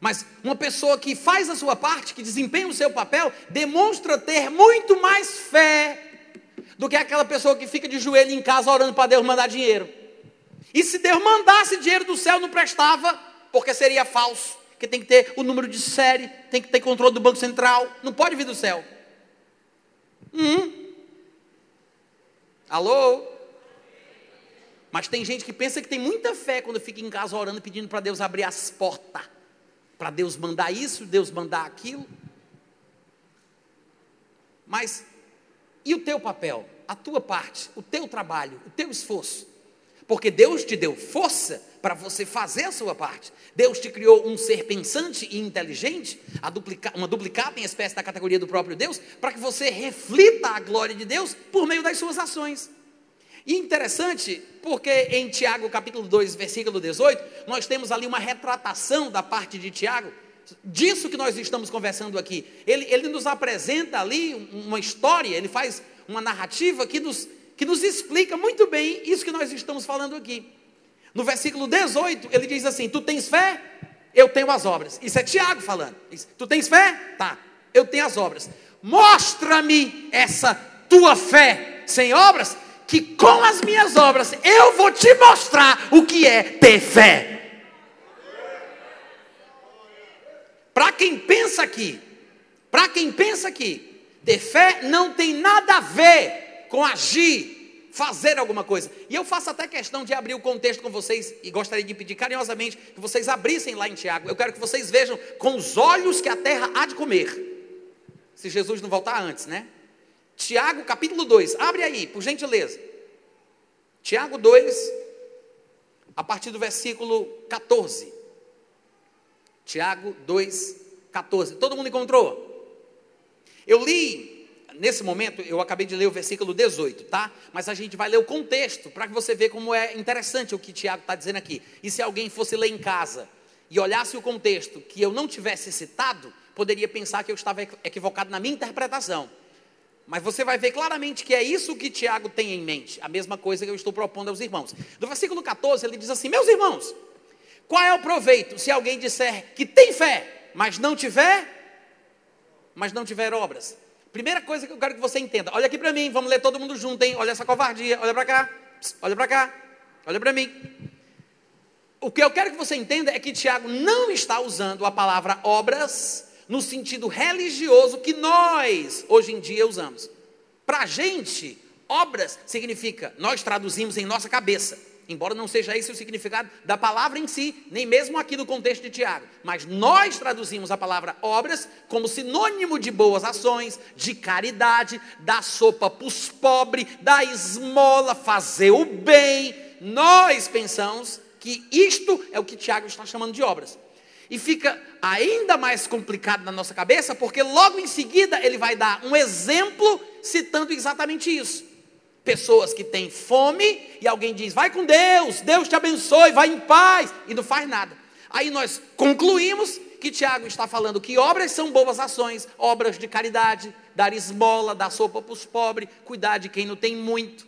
Speaker 2: Mas uma pessoa que faz a sua parte, que desempenha o seu papel, demonstra ter muito mais fé do que aquela pessoa que fica de joelho em casa orando para Deus mandar dinheiro. E se Deus mandasse dinheiro do céu, não prestava, porque seria falso porque tem que ter o número de série, tem que ter controle do Banco Central, não pode vir do céu. Hum. Alô? Mas tem gente que pensa que tem muita fé quando fica em casa orando, pedindo para Deus abrir as portas, para Deus mandar isso, Deus mandar aquilo. Mas e o teu papel, a tua parte, o teu trabalho, o teu esforço? Porque Deus te deu força para você fazer a sua parte. Deus te criou um ser pensante e inteligente, duplica, uma duplicata em espécie da categoria do próprio Deus, para que você reflita a glória de Deus por meio das suas ações. E interessante, porque em Tiago capítulo 2, versículo 18, nós temos ali uma retratação da parte de Tiago, disso que nós estamos conversando aqui. Ele, ele nos apresenta ali uma história, ele faz uma narrativa que nos que nos explica muito bem isso que nós estamos falando aqui. No versículo 18, ele diz assim: Tu tens fé? Eu tenho as obras. Isso é Tiago falando. tu tens fé? Tá, eu tenho as obras. Mostra-me essa tua fé sem obras, que com as minhas obras eu vou te mostrar o que é ter fé. Para quem pensa aqui, para quem pensa aqui, ter fé não tem nada a ver com agir, fazer alguma coisa. E eu faço até questão de abrir o contexto com vocês e gostaria de pedir carinhosamente que vocês abrissem lá em Tiago. Eu quero que vocês vejam com os olhos que a terra há de comer. Se Jesus não voltar antes, né? Tiago capítulo 2, abre aí, por gentileza. Tiago 2, a partir do versículo 14. Tiago 2, 14. Todo mundo encontrou? Eu li nesse momento, eu acabei de ler o versículo 18, tá? Mas a gente vai ler o contexto, para que você veja como é interessante o que Tiago está dizendo aqui. E se alguém fosse ler em casa e olhasse o contexto que eu não tivesse citado, poderia pensar que eu estava equivocado na minha interpretação. Mas você vai ver claramente que é isso que Tiago tem em mente, a mesma coisa que eu estou propondo aos irmãos. No versículo 14, ele diz assim: Meus irmãos, qual é o proveito se alguém disser que tem fé, mas não tiver, mas não tiver obras? Primeira coisa que eu quero que você entenda, olha aqui para mim, vamos ler todo mundo junto, hein? Olha essa covardia, olha para cá, olha para cá, olha para mim. O que eu quero que você entenda é que Tiago não está usando a palavra obras no sentido religioso que nós hoje em dia usamos. Para a gente, obras significa, nós traduzimos em nossa cabeça, embora não seja esse o significado da palavra em si, nem mesmo aqui no contexto de Tiago, mas nós traduzimos a palavra obras como sinônimo de boas ações, de caridade, da sopa para os pobres, da esmola, fazer o bem. Nós pensamos que isto é o que Tiago está chamando de obras. E fica ainda mais complicado na nossa cabeça, porque logo em seguida ele vai dar um exemplo citando exatamente isso. Pessoas que têm fome e alguém diz: vai com Deus, Deus te abençoe, vai em paz, e não faz nada. Aí nós concluímos que Tiago está falando que obras são boas ações, obras de caridade, dar esmola, dar sopa para os pobres, cuidar de quem não tem muito.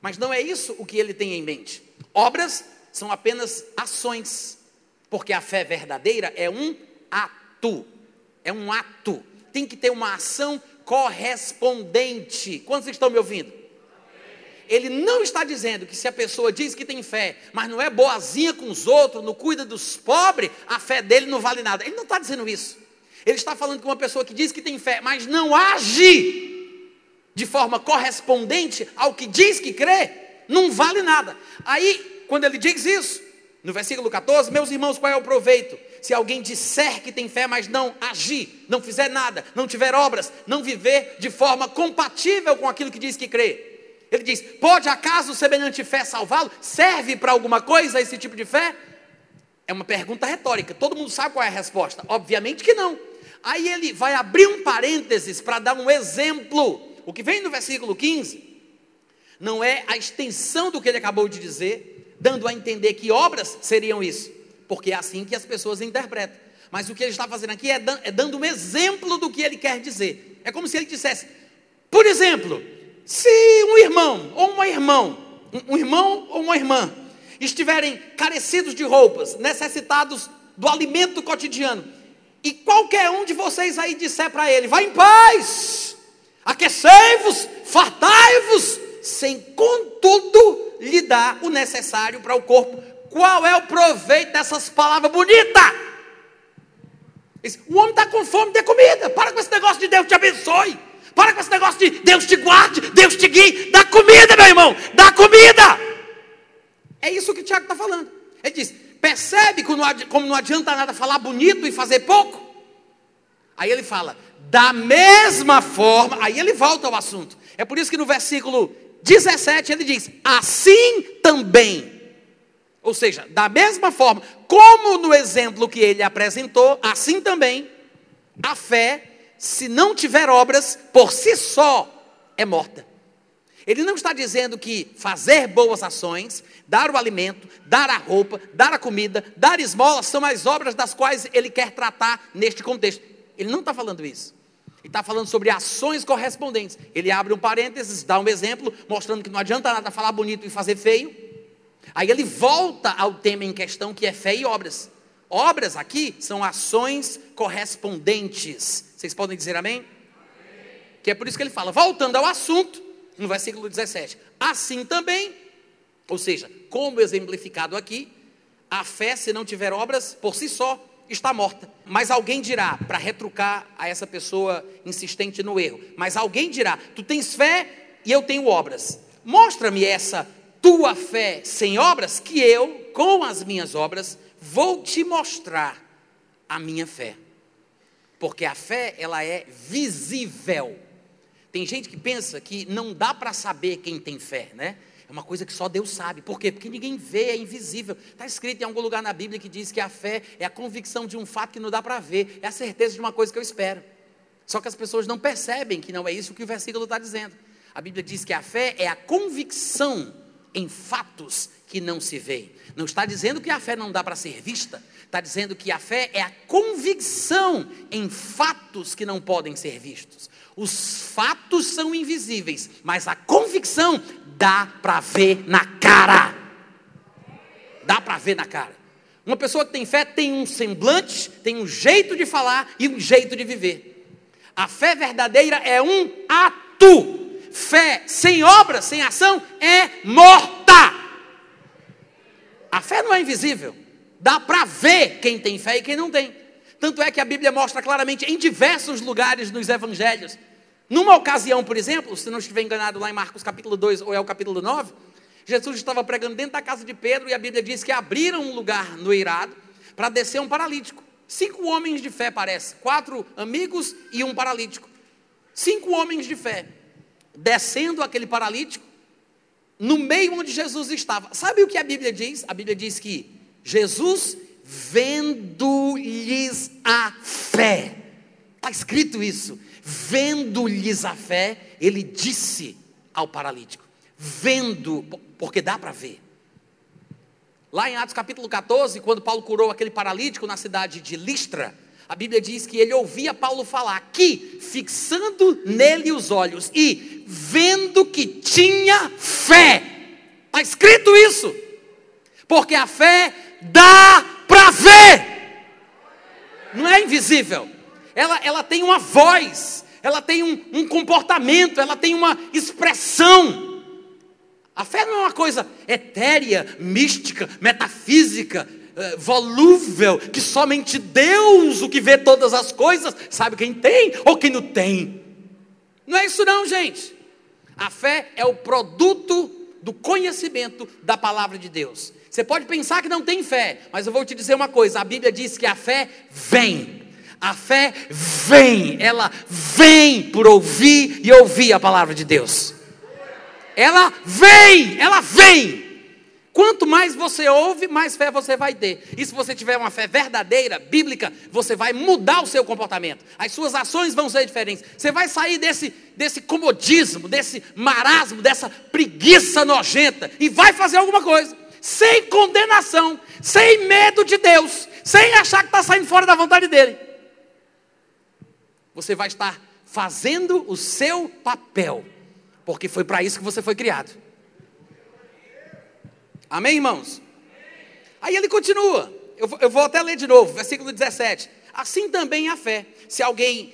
Speaker 2: Mas não é isso o que ele tem em mente. Obras são apenas ações porque a fé verdadeira é um ato. É um ato. Tem que ter uma ação correspondente. Quantos estão me ouvindo? Ele não está dizendo que se a pessoa diz que tem fé, mas não é boazinha com os outros, não cuida dos pobres, a fé dele não vale nada. Ele não está dizendo isso. Ele está falando que uma pessoa que diz que tem fé, mas não age de forma correspondente ao que diz que crê, não vale nada. Aí, quando ele diz isso, no versículo 14, meus irmãos, qual é o proveito? Se alguém disser que tem fé, mas não agir, não fizer nada, não tiver obras, não viver de forma compatível com aquilo que diz que crê. Ele diz: pode acaso semelhante fé salvá-lo? Serve para alguma coisa esse tipo de fé? É uma pergunta retórica, todo mundo sabe qual é a resposta? Obviamente que não. Aí ele vai abrir um parênteses para dar um exemplo. O que vem no versículo 15 não é a extensão do que ele acabou de dizer, dando a entender que obras seriam isso, porque é assim que as pessoas interpretam. Mas o que ele está fazendo aqui é, é dando um exemplo do que ele quer dizer. É como se ele dissesse, por exemplo, se um irmão ou uma irmã, um irmão ou uma irmã, estiverem carecidos de roupas, necessitados do alimento cotidiano, e qualquer um de vocês aí disser para ele: vá em paz, aquecei-vos, fartai-vos, sem contudo lhe dá o necessário para o corpo. Qual é o proveito dessas palavras bonitas? O homem está com fome de comida. Para com esse negócio de Deus te abençoe. Para com esse negócio de Deus te guarde, Deus te guie. Dá comida, meu irmão. Dá comida. É isso que o Tiago está falando. Ele diz: percebe como não adianta nada falar bonito e fazer pouco? Aí ele fala, da mesma forma, aí ele volta ao assunto. É por isso que no versículo 17 ele diz: assim também. Ou seja, da mesma forma, como no exemplo que ele apresentou, assim também, a fé, se não tiver obras, por si só é morta. Ele não está dizendo que fazer boas ações, dar o alimento, dar a roupa, dar a comida, dar esmolas são as obras das quais ele quer tratar neste contexto. Ele não está falando isso. Ele está falando sobre ações correspondentes. Ele abre um parênteses, dá um exemplo, mostrando que não adianta nada falar bonito e fazer feio. Aí ele volta ao tema em questão, que é fé e obras. Obras aqui são ações correspondentes. Vocês podem dizer amém? amém? Que é por isso que ele fala, voltando ao assunto, no versículo 17. Assim também, ou seja, como exemplificado aqui, a fé, se não tiver obras, por si só, está morta. Mas alguém dirá, para retrucar a essa pessoa insistente no erro, mas alguém dirá: Tu tens fé e eu tenho obras. Mostra-me essa tua fé sem obras, que eu, com as minhas obras, vou te mostrar a minha fé. Porque a fé, ela é visível. Tem gente que pensa que não dá para saber quem tem fé, né? É uma coisa que só Deus sabe. Por quê? Porque ninguém vê, é invisível. Está escrito em algum lugar na Bíblia que diz que a fé é a convicção de um fato que não dá para ver, é a certeza de uma coisa que eu espero. Só que as pessoas não percebem que não é isso que o versículo está dizendo. A Bíblia diz que a fé é a convicção em fatos que não se veem. Não está dizendo que a fé não dá para ser vista, está dizendo que a fé é a convicção em fatos que não podem ser vistos. Os fatos são invisíveis, mas a convicção dá para ver na cara. Dá para ver na cara. Uma pessoa que tem fé tem um semblante, tem um jeito de falar e um jeito de viver. A fé verdadeira é um ato. Fé sem obra, sem ação, é morta. A fé não é invisível. Dá para ver quem tem fé e quem não tem. Tanto é que a Bíblia mostra claramente em diversos lugares nos evangelhos. Numa ocasião, por exemplo, se não estiver enganado lá em Marcos capítulo 2 ou é o capítulo 9, Jesus estava pregando dentro da casa de Pedro e a Bíblia diz que abriram um lugar no eirado para descer um paralítico. Cinco homens de fé, parece. Quatro amigos e um paralítico. Cinco homens de fé. Descendo aquele paralítico, no meio onde Jesus estava. Sabe o que a Bíblia diz? A Bíblia diz que Jesus vendo-lhes a fé. Está escrito isso. Vendo-lhes a fé, ele disse ao paralítico: Vendo, porque dá para ver. Lá em Atos capítulo 14, quando Paulo curou aquele paralítico na cidade de Listra, a Bíblia diz que ele ouvia Paulo falar que, fixando nele os olhos e vendo que tinha fé, está escrito isso, porque a fé dá para ver, não é invisível, ela, ela tem uma voz, ela tem um, um comportamento, ela tem uma expressão. A fé não é uma coisa etérea, mística, metafísica, eh, volúvel, que somente Deus, o que vê todas as coisas, sabe quem tem ou quem não tem. Não é isso não, gente. A fé é o produto do conhecimento da palavra de Deus. Você pode pensar que não tem fé, mas eu vou te dizer uma coisa: a Bíblia diz que a fé vem. A fé vem, ela vem por ouvir e ouvir a palavra de Deus. Ela vem, ela vem. Quanto mais você ouve, mais fé você vai ter. E se você tiver uma fé verdadeira, bíblica, você vai mudar o seu comportamento. As suas ações vão ser diferentes. Você vai sair desse, desse comodismo, desse marasmo, dessa preguiça nojenta e vai fazer alguma coisa. Sem condenação, sem medo de Deus, sem achar que está saindo fora da vontade dele. Você vai estar fazendo o seu papel porque foi para isso que você foi criado. Amém, irmãos? Aí ele continua. Eu, eu vou até ler de novo, versículo 17. Assim também a fé. Se alguém.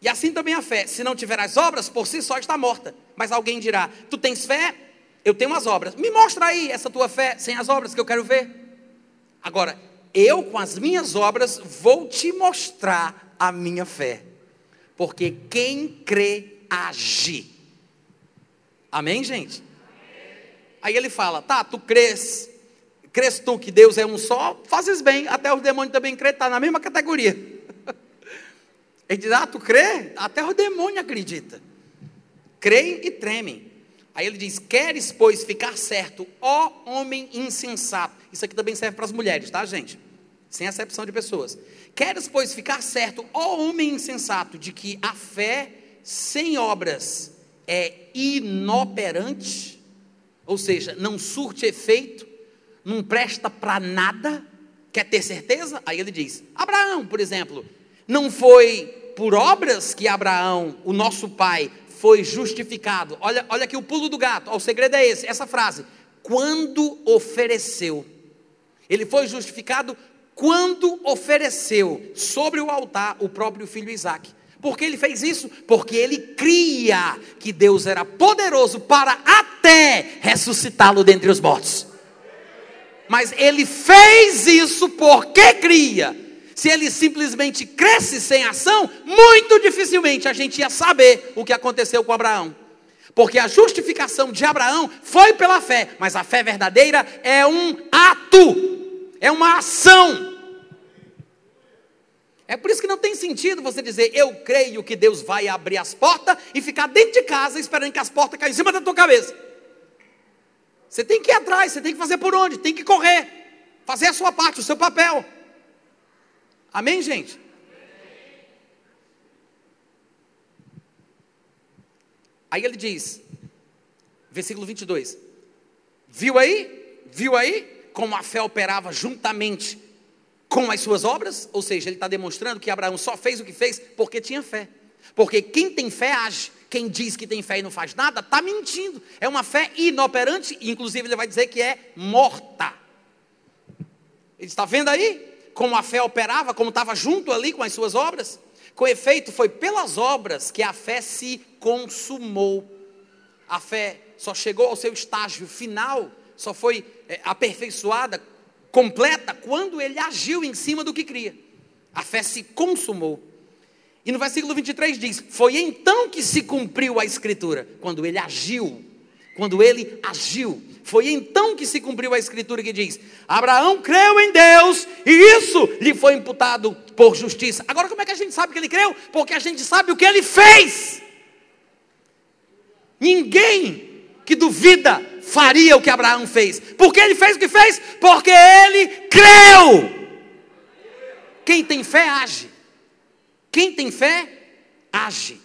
Speaker 2: E assim também a fé. Se não tiver as obras, por si só está morta. Mas alguém dirá: Tu tens fé? Eu tenho as obras. Me mostra aí essa tua fé sem as obras que eu quero ver. Agora, eu com as minhas obras vou te mostrar a minha fé. Porque quem crê age. Amém, gente? Aí ele fala: tá, tu crês, crês tu que Deus é um só, fazes bem, até os demônios também crê, está na mesma categoria. Ele diz: ah, tu crê? Até o demônio acredita. Creem e tremem. Aí ele diz: Queres, pois, ficar certo, ó homem insensato. Isso aqui também serve para as mulheres, tá, gente? Sem acepção de pessoas. Queres, pois, ficar certo, ó homem insensato, de que a fé sem obras é inoperante, ou seja, não surte efeito, não presta para nada, quer ter certeza? Aí ele diz: Abraão, por exemplo, não foi por obras que Abraão, o nosso pai, foi justificado. Olha, olha aqui o pulo do gato, o segredo é esse, essa frase. Quando ofereceu. Ele foi justificado quando ofereceu sobre o altar o próprio filho Isaque. Por que ele fez isso? Porque ele cria que Deus era poderoso para até ressuscitá-lo dentre os mortos. Mas ele fez isso porque cria. Se ele simplesmente cresce sem ação, muito dificilmente a gente ia saber o que aconteceu com Abraão. Porque a justificação de Abraão foi pela fé, mas a fé verdadeira é um ato, é uma ação. É por isso que não tem sentido você dizer, eu creio que Deus vai abrir as portas e ficar dentro de casa esperando que as portas caiam em cima da tua cabeça. Você tem que ir atrás, você tem que fazer por onde, tem que correr, fazer a sua parte, o seu papel. Amém, gente? Aí ele diz, versículo 22, viu aí? Viu aí como a fé operava juntamente com as suas obras? Ou seja, ele está demonstrando que Abraão só fez o que fez porque tinha fé. Porque quem tem fé age. Quem diz que tem fé e não faz nada, está mentindo. É uma fé inoperante, inclusive ele vai dizer que é morta. Ele está vendo aí como a fé operava, como estava junto ali com as suas obras? Com efeito, foi pelas obras que a fé se consumou. A fé só chegou ao seu estágio final, só foi é, aperfeiçoada, completa, quando ele agiu em cima do que cria. A fé se consumou. E no versículo 23 diz: Foi então que se cumpriu a escritura, quando ele agiu. Quando ele agiu. Foi então que se cumpriu a escritura que diz: Abraão creu em Deus e isso lhe foi imputado por justiça. Agora, como é que a gente sabe que ele creu? Porque a gente sabe o que ele fez. Ninguém que duvida faria o que Abraão fez. Por que ele fez o que fez? Porque ele creu. Quem tem fé age. Quem tem fé, age.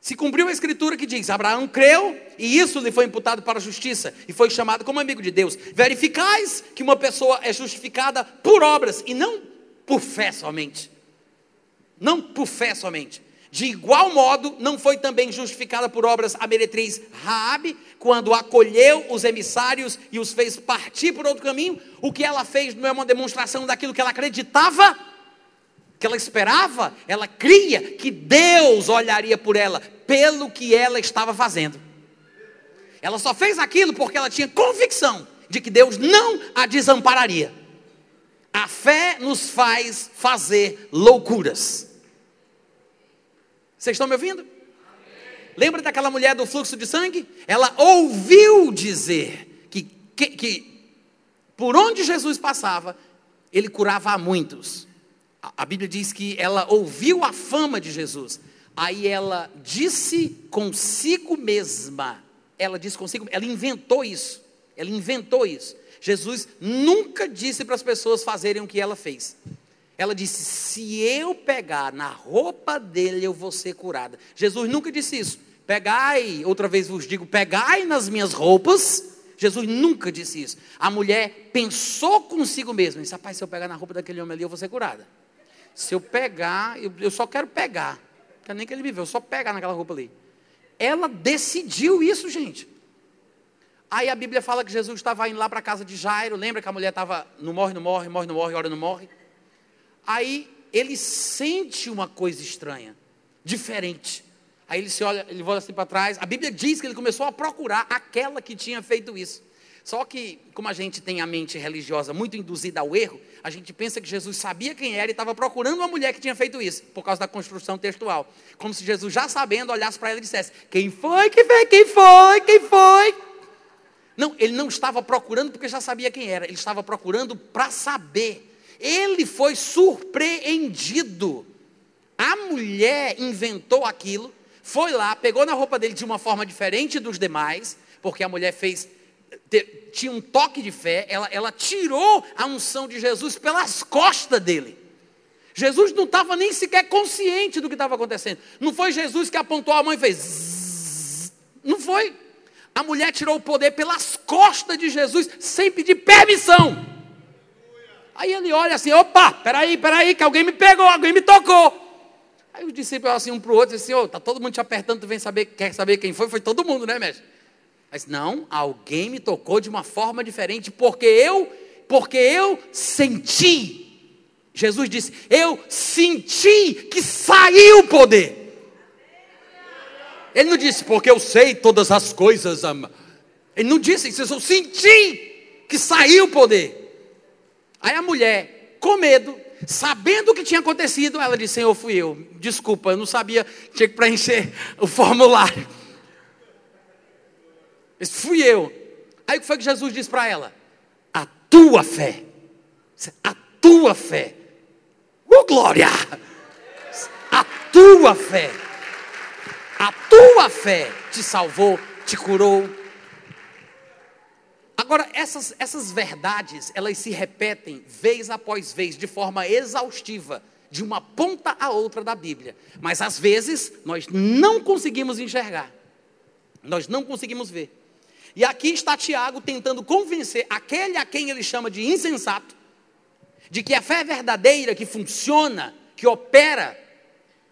Speaker 2: Se cumpriu a escritura que diz: Abraão creu e isso lhe foi imputado para a justiça e foi chamado como amigo de Deus. Verificais que uma pessoa é justificada por obras e não por fé somente. Não por fé somente. De igual modo, não foi também justificada por obras a meretriz Raabe, quando acolheu os emissários e os fez partir por outro caminho. O que ela fez não é uma demonstração daquilo que ela acreditava que ela esperava, ela cria que Deus olharia por ela pelo que ela estava fazendo. Ela só fez aquilo porque ela tinha convicção de que Deus não a desampararia. A fé nos faz fazer loucuras. Vocês estão me ouvindo? Lembra daquela mulher do fluxo de sangue? Ela ouviu dizer que, que, que por onde Jesus passava, ele curava a muitos a Bíblia diz que ela ouviu a fama de Jesus. Aí ela disse consigo mesma, ela disse consigo, ela inventou isso. Ela inventou isso. Jesus nunca disse para as pessoas fazerem o que ela fez. Ela disse: Se eu pegar na roupa dele, eu vou ser curada. Jesus nunca disse isso. Pegai, outra vez vos digo, pegai nas minhas roupas. Jesus nunca disse isso. A mulher pensou consigo mesma: disse, Rapaz, se eu pegar na roupa daquele homem ali, eu vou ser curada. Se eu pegar, eu, eu só quero pegar. Não quero nem que ele me eu só pegar naquela roupa ali. Ela decidiu isso, gente. Aí a Bíblia fala que Jesus estava indo lá para a casa de Jairo. Lembra que a mulher estava no morre, não morre, morre, não morre, hora não morre. Aí ele sente uma coisa estranha, diferente. Aí ele se olha, ele volta assim para trás. A Bíblia diz que ele começou a procurar aquela que tinha feito isso. Só que, como a gente tem a mente religiosa muito induzida ao erro, a gente pensa que Jesus sabia quem era e estava procurando uma mulher que tinha feito isso, por causa da construção textual. Como se Jesus, já sabendo, olhasse para ela e dissesse: Quem foi que fez? Quem foi? Quem foi? Não, ele não estava procurando porque já sabia quem era, ele estava procurando para saber. Ele foi surpreendido. A mulher inventou aquilo, foi lá, pegou na roupa dele de uma forma diferente dos demais, porque a mulher fez tinha um toque de fé, ela, ela tirou a unção de Jesus pelas costas dele. Jesus não estava nem sequer consciente do que estava acontecendo. Não foi Jesus que apontou a mão e fez. Não foi. A mulher tirou o poder pelas costas de Jesus sem pedir permissão. Aí ele olha assim: opa, peraí, peraí, que alguém me pegou, alguém me tocou. Aí os discípulos assim um para o outro, assim, oh, tá todo mundo te apertando, tu vem saber, quer saber quem foi? Foi todo mundo, né, mestre? Mas não, alguém me tocou de uma forma diferente, porque eu, porque eu senti. Jesus disse: Eu senti que saiu o poder. Ele não disse, porque eu sei todas as coisas. Ele não disse isso, eu senti que saiu o poder. Aí a mulher, com medo, sabendo o que tinha acontecido, ela disse: Senhor, fui eu. Desculpa, eu não sabia, tinha que preencher o formulário. Esse fui eu. Aí o que foi que Jesus disse para ela? A tua fé. A tua fé. Oh, glória! A tua fé. A tua fé te salvou, te curou. Agora, essas, essas verdades, elas se repetem vez após vez, de forma exaustiva. de uma ponta a outra da Bíblia. Mas às vezes nós não conseguimos enxergar. Nós não conseguimos ver. E aqui está Tiago tentando convencer aquele a quem ele chama de insensato, de que a fé verdadeira, que funciona, que opera,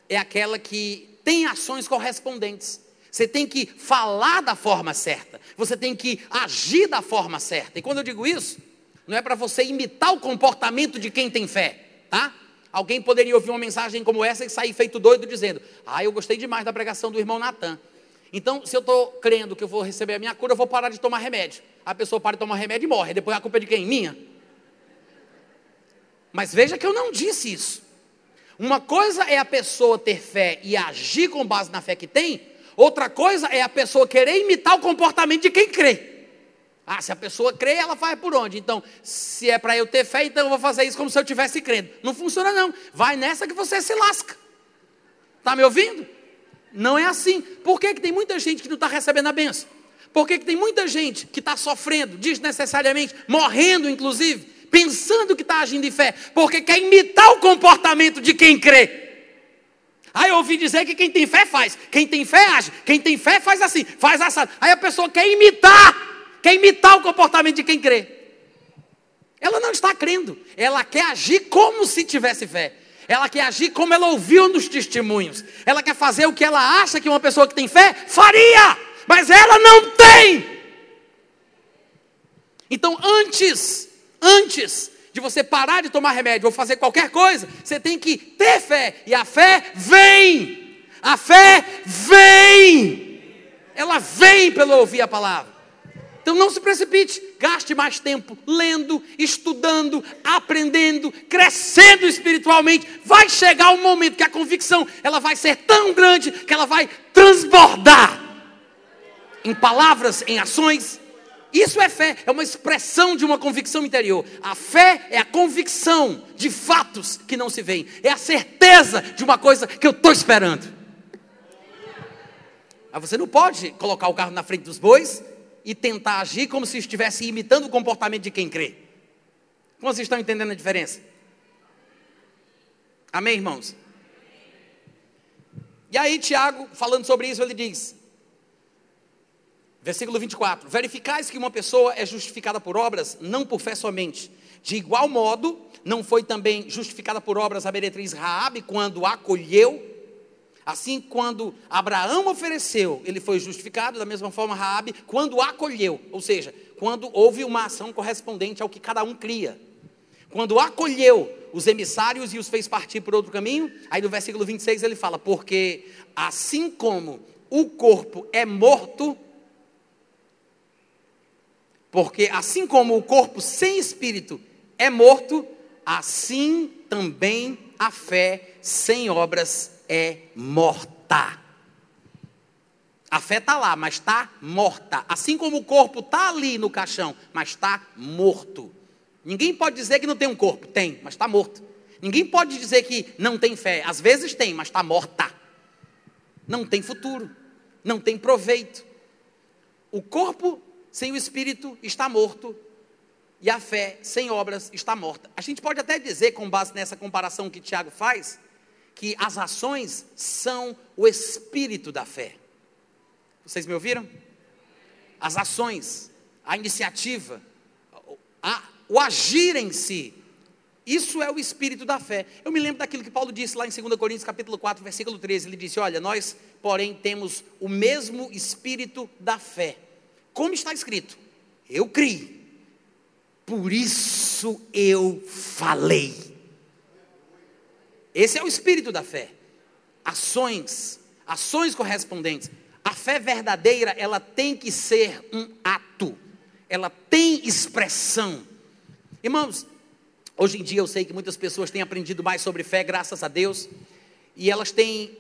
Speaker 2: é aquela que tem ações correspondentes. Você tem que falar da forma certa, você tem que agir da forma certa. E quando eu digo isso, não é para você imitar o comportamento de quem tem fé, tá? Alguém poderia ouvir uma mensagem como essa e sair feito doido dizendo: Ah, eu gostei demais da pregação do irmão Natan. Então, se eu estou crendo que eu vou receber a minha cura, eu vou parar de tomar remédio. A pessoa para de tomar remédio e morre. Depois a culpa é de quem? Minha. Mas veja que eu não disse isso. Uma coisa é a pessoa ter fé e agir com base na fé que tem, outra coisa é a pessoa querer imitar o comportamento de quem crê. Ah, se a pessoa crê, ela faz por onde? Então, se é para eu ter fé, então eu vou fazer isso como se eu tivesse crendo. Não funciona não. Vai nessa que você se lasca. Está me ouvindo? Não é assim. Por que, que tem muita gente que não está recebendo a benção? Por que, que tem muita gente que está sofrendo desnecessariamente, morrendo inclusive, pensando que está agindo em fé? Porque quer imitar o comportamento de quem crê. Aí eu ouvi dizer que quem tem fé faz, quem tem fé age, quem tem fé faz assim, faz assado. Aí a pessoa quer imitar, quer imitar o comportamento de quem crê. Ela não está crendo, ela quer agir como se tivesse fé. Ela quer agir como ela ouviu nos testemunhos. Ela quer fazer o que ela acha que uma pessoa que tem fé faria, mas ela não tem. Então, antes, antes de você parar de tomar remédio ou fazer qualquer coisa, você tem que ter fé. E a fé vem. A fé vem. Ela vem pelo ouvir a palavra. Então não se precipite, gaste mais tempo lendo, estudando, aprendendo, crescendo espiritualmente. Vai chegar um momento que a convicção ela vai ser tão grande que ela vai transbordar em palavras, em ações. Isso é fé, é uma expressão de uma convicção interior. A fé é a convicção de fatos que não se veem, é a certeza de uma coisa que eu estou esperando. Mas você não pode colocar o carro na frente dos bois e tentar agir como se estivesse imitando o comportamento de quem crê. Como vocês estão entendendo a diferença? Amém, irmãos? E aí, Tiago, falando sobre isso, ele diz, versículo 24: Verificais que uma pessoa é justificada por obras, não por fé somente. De igual modo, não foi também justificada por obras a meretriz Raabe quando acolheu Assim, quando Abraão ofereceu, ele foi justificado, da mesma forma Raabe, quando acolheu, ou seja, quando houve uma ação correspondente ao que cada um cria. Quando acolheu os emissários e os fez partir por outro caminho, aí no versículo 26 ele fala: Porque assim como o corpo é morto, porque assim como o corpo sem espírito é morto, assim também a fé sem obras é morta. A fé está lá, mas está morta. Assim como o corpo está ali no caixão, mas está morto. Ninguém pode dizer que não tem um corpo. Tem, mas está morto. Ninguém pode dizer que não tem fé. Às vezes tem, mas está morta. Não tem futuro. Não tem proveito. O corpo sem o espírito está morto. E a fé sem obras está morta. A gente pode até dizer, com base nessa comparação que Tiago faz, que as ações são o espírito da fé. Vocês me ouviram? As ações, a iniciativa, a, o agir em si, isso é o espírito da fé. Eu me lembro daquilo que Paulo disse lá em 2 Coríntios capítulo 4, versículo 13. Ele disse: Olha, nós, porém, temos o mesmo espírito da fé. Como está escrito? Eu criei, por isso eu falei. Esse é o espírito da fé. Ações, ações correspondentes. A fé verdadeira, ela tem que ser um ato. Ela tem expressão. Irmãos, hoje em dia eu sei que muitas pessoas têm aprendido mais sobre fé, graças a Deus, e elas têm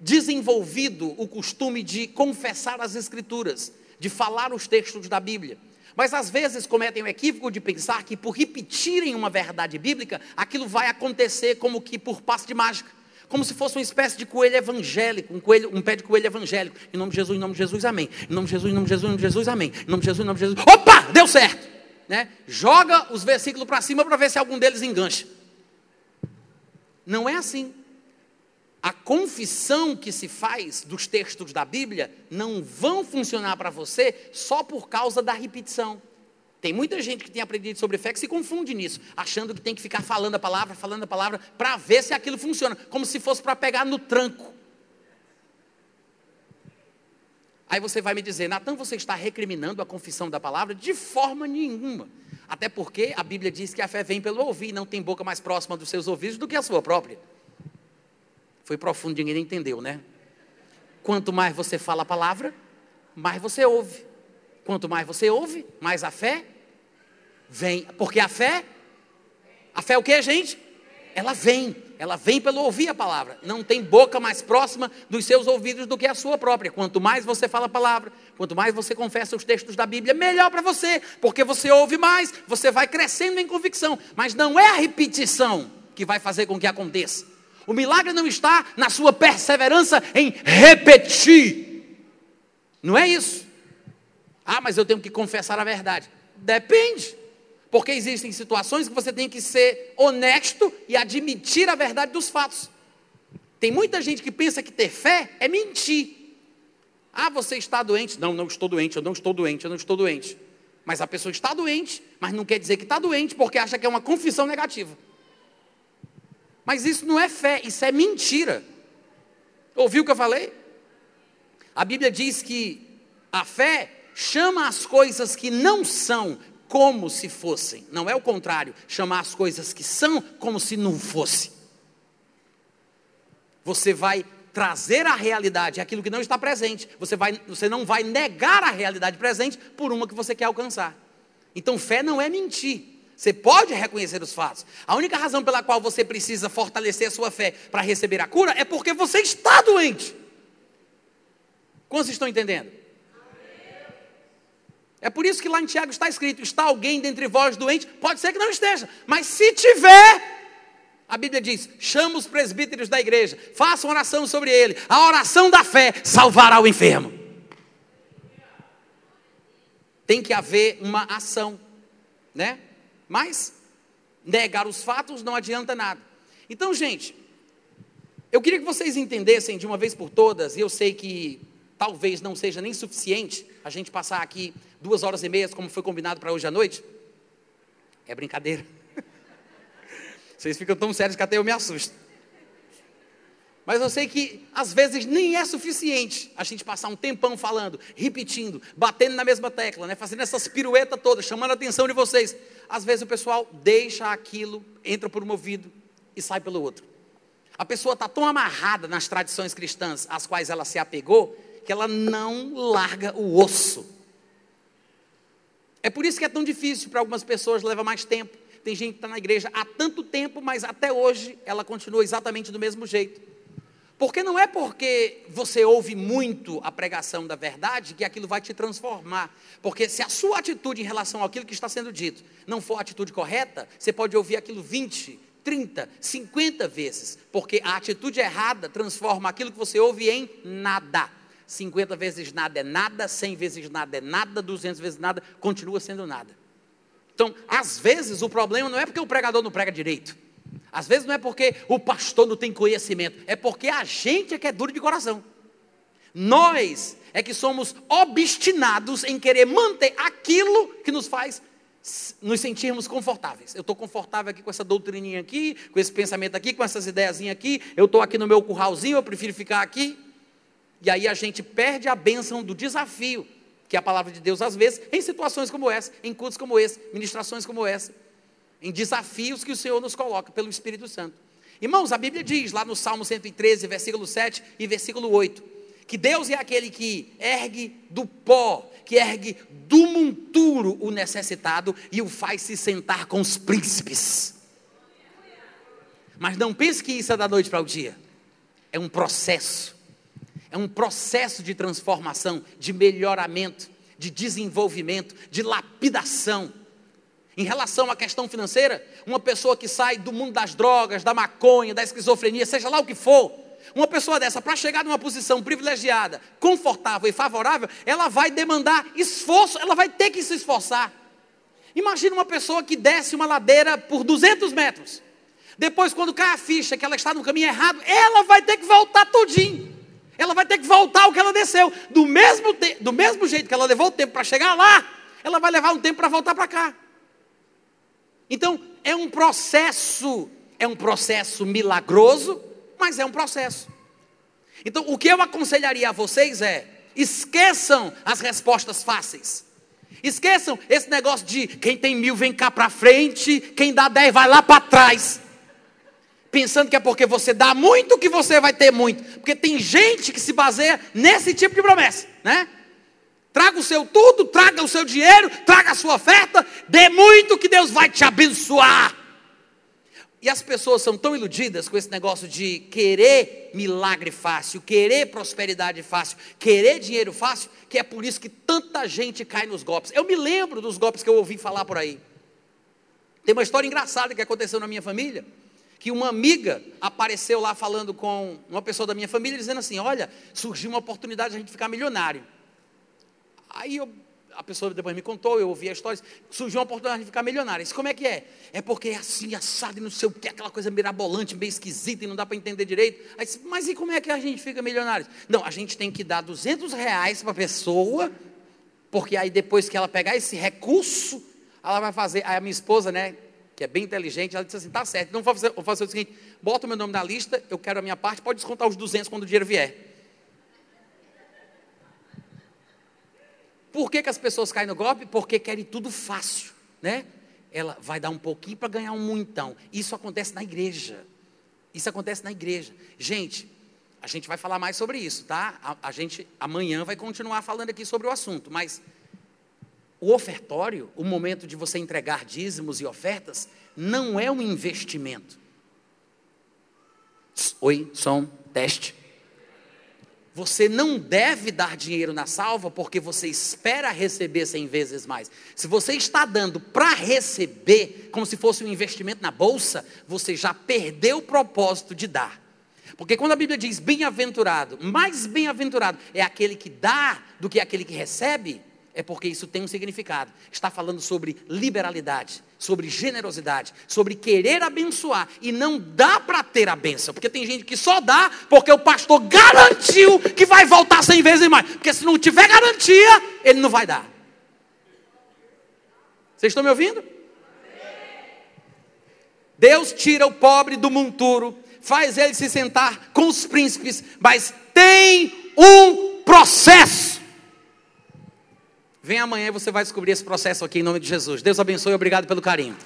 Speaker 2: desenvolvido o costume de confessar as escrituras, de falar os textos da Bíblia. Mas às vezes cometem o equívoco de pensar que por repetirem uma verdade bíblica, aquilo vai acontecer como que por passe de mágica. Como se fosse uma espécie de coelho evangélico, um, coelho, um pé de coelho evangélico. Em nome de Jesus, em nome de Jesus, amém. Em nome de Jesus, em nome de Jesus, em nome de Jesus, amém. Em nome de Jesus, em nome de Jesus. Opa! Deu certo! Né? Joga os versículos para cima para ver se algum deles engancha. Não é assim. A confissão que se faz dos textos da Bíblia não vão funcionar para você só por causa da repetição. Tem muita gente que tem aprendido sobre fé que se confunde nisso, achando que tem que ficar falando a palavra, falando a palavra, para ver se aquilo funciona, como se fosse para pegar no tranco. Aí você vai me dizer, Natan, você está recriminando a confissão da palavra? De forma nenhuma. Até porque a Bíblia diz que a fé vem pelo ouvir, não tem boca mais próxima dos seus ouvidos do que a sua própria. Foi profundo, ninguém entendeu, né? Quanto mais você fala a palavra, mais você ouve. Quanto mais você ouve, mais a fé vem. Porque a fé, a fé é o que, gente? Ela vem, ela vem pelo ouvir a palavra. Não tem boca mais próxima dos seus ouvidos do que a sua própria. Quanto mais você fala a palavra, quanto mais você confessa os textos da Bíblia, melhor para você, porque você ouve mais, você vai crescendo em convicção. Mas não é a repetição que vai fazer com que aconteça. O milagre não está na sua perseverança em repetir. Não é isso. Ah, mas eu tenho que confessar a verdade. Depende. Porque existem situações que você tem que ser honesto e admitir a verdade dos fatos. Tem muita gente que pensa que ter fé é mentir. Ah, você está doente? Não, não estou doente, eu não estou doente, eu não estou doente. Mas a pessoa está doente, mas não quer dizer que está doente porque acha que é uma confissão negativa. Mas isso não é fé, isso é mentira. Ouviu o que eu falei? A Bíblia diz que a fé chama as coisas que não são como se fossem. Não é o contrário, chamar as coisas que são como se não fosse. Você vai trazer a realidade, aquilo que não está presente. Você, vai, você não vai negar a realidade presente por uma que você quer alcançar. Então, fé não é mentir. Você pode reconhecer os fatos. A única razão pela qual você precisa fortalecer a sua fé para receber a cura é porque você está doente. Quantos estão entendendo? É por isso que lá em Tiago está escrito: está alguém dentre vós doente? Pode ser que não esteja, mas se tiver, a Bíblia diz: chama os presbíteros da igreja, faça uma oração sobre ele. A oração da fé salvará o enfermo. Tem que haver uma ação, né? Mas negar os fatos não adianta nada. Então, gente, eu queria que vocês entendessem de uma vez por todas, e eu sei que talvez não seja nem suficiente a gente passar aqui duas horas e meia, como foi combinado para hoje à noite. É brincadeira. Vocês ficam tão sérios que até eu me assusto. Mas eu sei que às vezes nem é suficiente a gente passar um tempão falando, repetindo, batendo na mesma tecla, né? fazendo essas piruetas todas, chamando a atenção de vocês. Às vezes o pessoal deixa aquilo, entra por um ouvido e sai pelo outro. A pessoa está tão amarrada nas tradições cristãs às quais ela se apegou, que ela não larga o osso. É por isso que é tão difícil para algumas pessoas, leva mais tempo. Tem gente que está na igreja há tanto tempo, mas até hoje ela continua exatamente do mesmo jeito. Porque não é porque você ouve muito a pregação da verdade que aquilo vai te transformar. Porque se a sua atitude em relação àquilo que está sendo dito não for a atitude correta, você pode ouvir aquilo 20, 30, 50 vezes. Porque a atitude errada transforma aquilo que você ouve em nada. 50 vezes nada é nada, 100 vezes nada é nada, 200 vezes nada, continua sendo nada. Então, às vezes, o problema não é porque o pregador não prega direito. Às vezes não é porque o pastor não tem conhecimento, é porque a gente é que é duro de coração. Nós é que somos obstinados em querer manter aquilo que nos faz nos sentirmos confortáveis. Eu estou confortável aqui com essa doutrininha aqui, com esse pensamento aqui, com essas ideiazinhas aqui. Eu estou aqui no meu curralzinho, eu prefiro ficar aqui. E aí a gente perde a bênção do desafio, que é a palavra de Deus, às vezes, em situações como essa, em cultos como esse, ministrações como essa, em desafios que o Senhor nos coloca pelo Espírito Santo. Irmãos, a Bíblia diz lá no Salmo 113, versículo 7 e versículo 8, que Deus é aquele que ergue do pó, que ergue do monturo o necessitado e o faz se sentar com os príncipes. Mas não pense que isso é da noite para o dia. É um processo é um processo de transformação, de melhoramento, de desenvolvimento, de lapidação. Em relação à questão financeira, uma pessoa que sai do mundo das drogas, da maconha, da esquizofrenia, seja lá o que for, uma pessoa dessa, para chegar numa posição privilegiada, confortável e favorável, ela vai demandar esforço, ela vai ter que se esforçar. Imagina uma pessoa que desce uma ladeira por 200 metros. Depois, quando cai a ficha que ela está no caminho errado, ela vai ter que voltar tudinho. Ela vai ter que voltar o que ela desceu. Do mesmo, do mesmo jeito que ela levou o tempo para chegar lá, ela vai levar um tempo para voltar para cá. Então, é um processo, é um processo milagroso, mas é um processo. Então, o que eu aconselharia a vocês é: esqueçam as respostas fáceis. Esqueçam esse negócio de quem tem mil vem cá para frente, quem dá dez vai lá para trás. Pensando que é porque você dá muito que você vai ter muito. Porque tem gente que se baseia nesse tipo de promessa, né? Traga o seu tudo, traga o seu dinheiro, traga a sua oferta, dê muito que Deus vai te abençoar. E as pessoas são tão iludidas com esse negócio de querer milagre fácil, querer prosperidade fácil, querer dinheiro fácil, que é por isso que tanta gente cai nos golpes. Eu me lembro dos golpes que eu ouvi falar por aí. Tem uma história engraçada que aconteceu na minha família, que uma amiga apareceu lá falando com uma pessoa da minha família, dizendo assim: Olha, surgiu uma oportunidade de a gente ficar milionário. Aí eu a pessoa depois me contou, eu ouvi a história, surgiu uma oportunidade de ficar milionário. Isso como é que é? É porque é assim, assado e não sei o que, aquela coisa mirabolante, meio esquisita e não dá para entender direito. Aí, mas e como é que a gente fica milionário? Não, a gente tem que dar 200 reais para a pessoa, porque aí depois que ela pegar esse recurso, ela vai fazer. Aí a minha esposa, né, que é bem inteligente, ela disse assim: tá certo, então vou fazer, vou fazer o seguinte: bota o meu nome na lista, eu quero a minha parte, pode descontar os 200 quando o dinheiro vier. Por que, que as pessoas caem no golpe? Porque querem tudo fácil, né? Ela vai dar um pouquinho para ganhar um muitão. Isso acontece na igreja. Isso acontece na igreja. Gente, a gente vai falar mais sobre isso, tá? A, a gente amanhã vai continuar falando aqui sobre o assunto, mas o ofertório, o momento de você entregar dízimos e ofertas, não é um investimento. Oi, som, teste. Você não deve dar dinheiro na salva porque você espera receber cem vezes mais. Se você está dando para receber, como se fosse um investimento na bolsa, você já perdeu o propósito de dar. Porque quando a Bíblia diz bem-aventurado, mais bem-aventurado é aquele que dá do que aquele que recebe, é porque isso tem um significado. Está falando sobre liberalidade, sobre generosidade, sobre querer abençoar e não dá para ter a benção, porque tem gente que só dá porque o pastor garantiu que vai voltar cem vezes mais, porque se não tiver garantia, ele não vai dar. Vocês estão me ouvindo? Deus tira o pobre do monturo, faz ele se sentar com os príncipes, mas tem um processo Vem amanhã e você vai descobrir esse processo aqui em nome de Jesus. Deus abençoe e obrigado pelo carinho.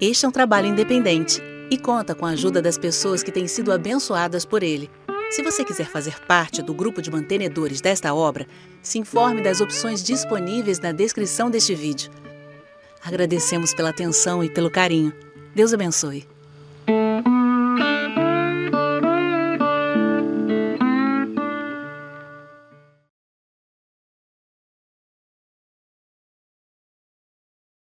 Speaker 1: Este é um trabalho independente e conta com a ajuda das pessoas que têm sido abençoadas por ele. Se você quiser fazer parte do grupo de mantenedores desta obra, se informe das opções disponíveis na descrição deste vídeo. Agradecemos pela atenção e pelo carinho. Deus abençoe.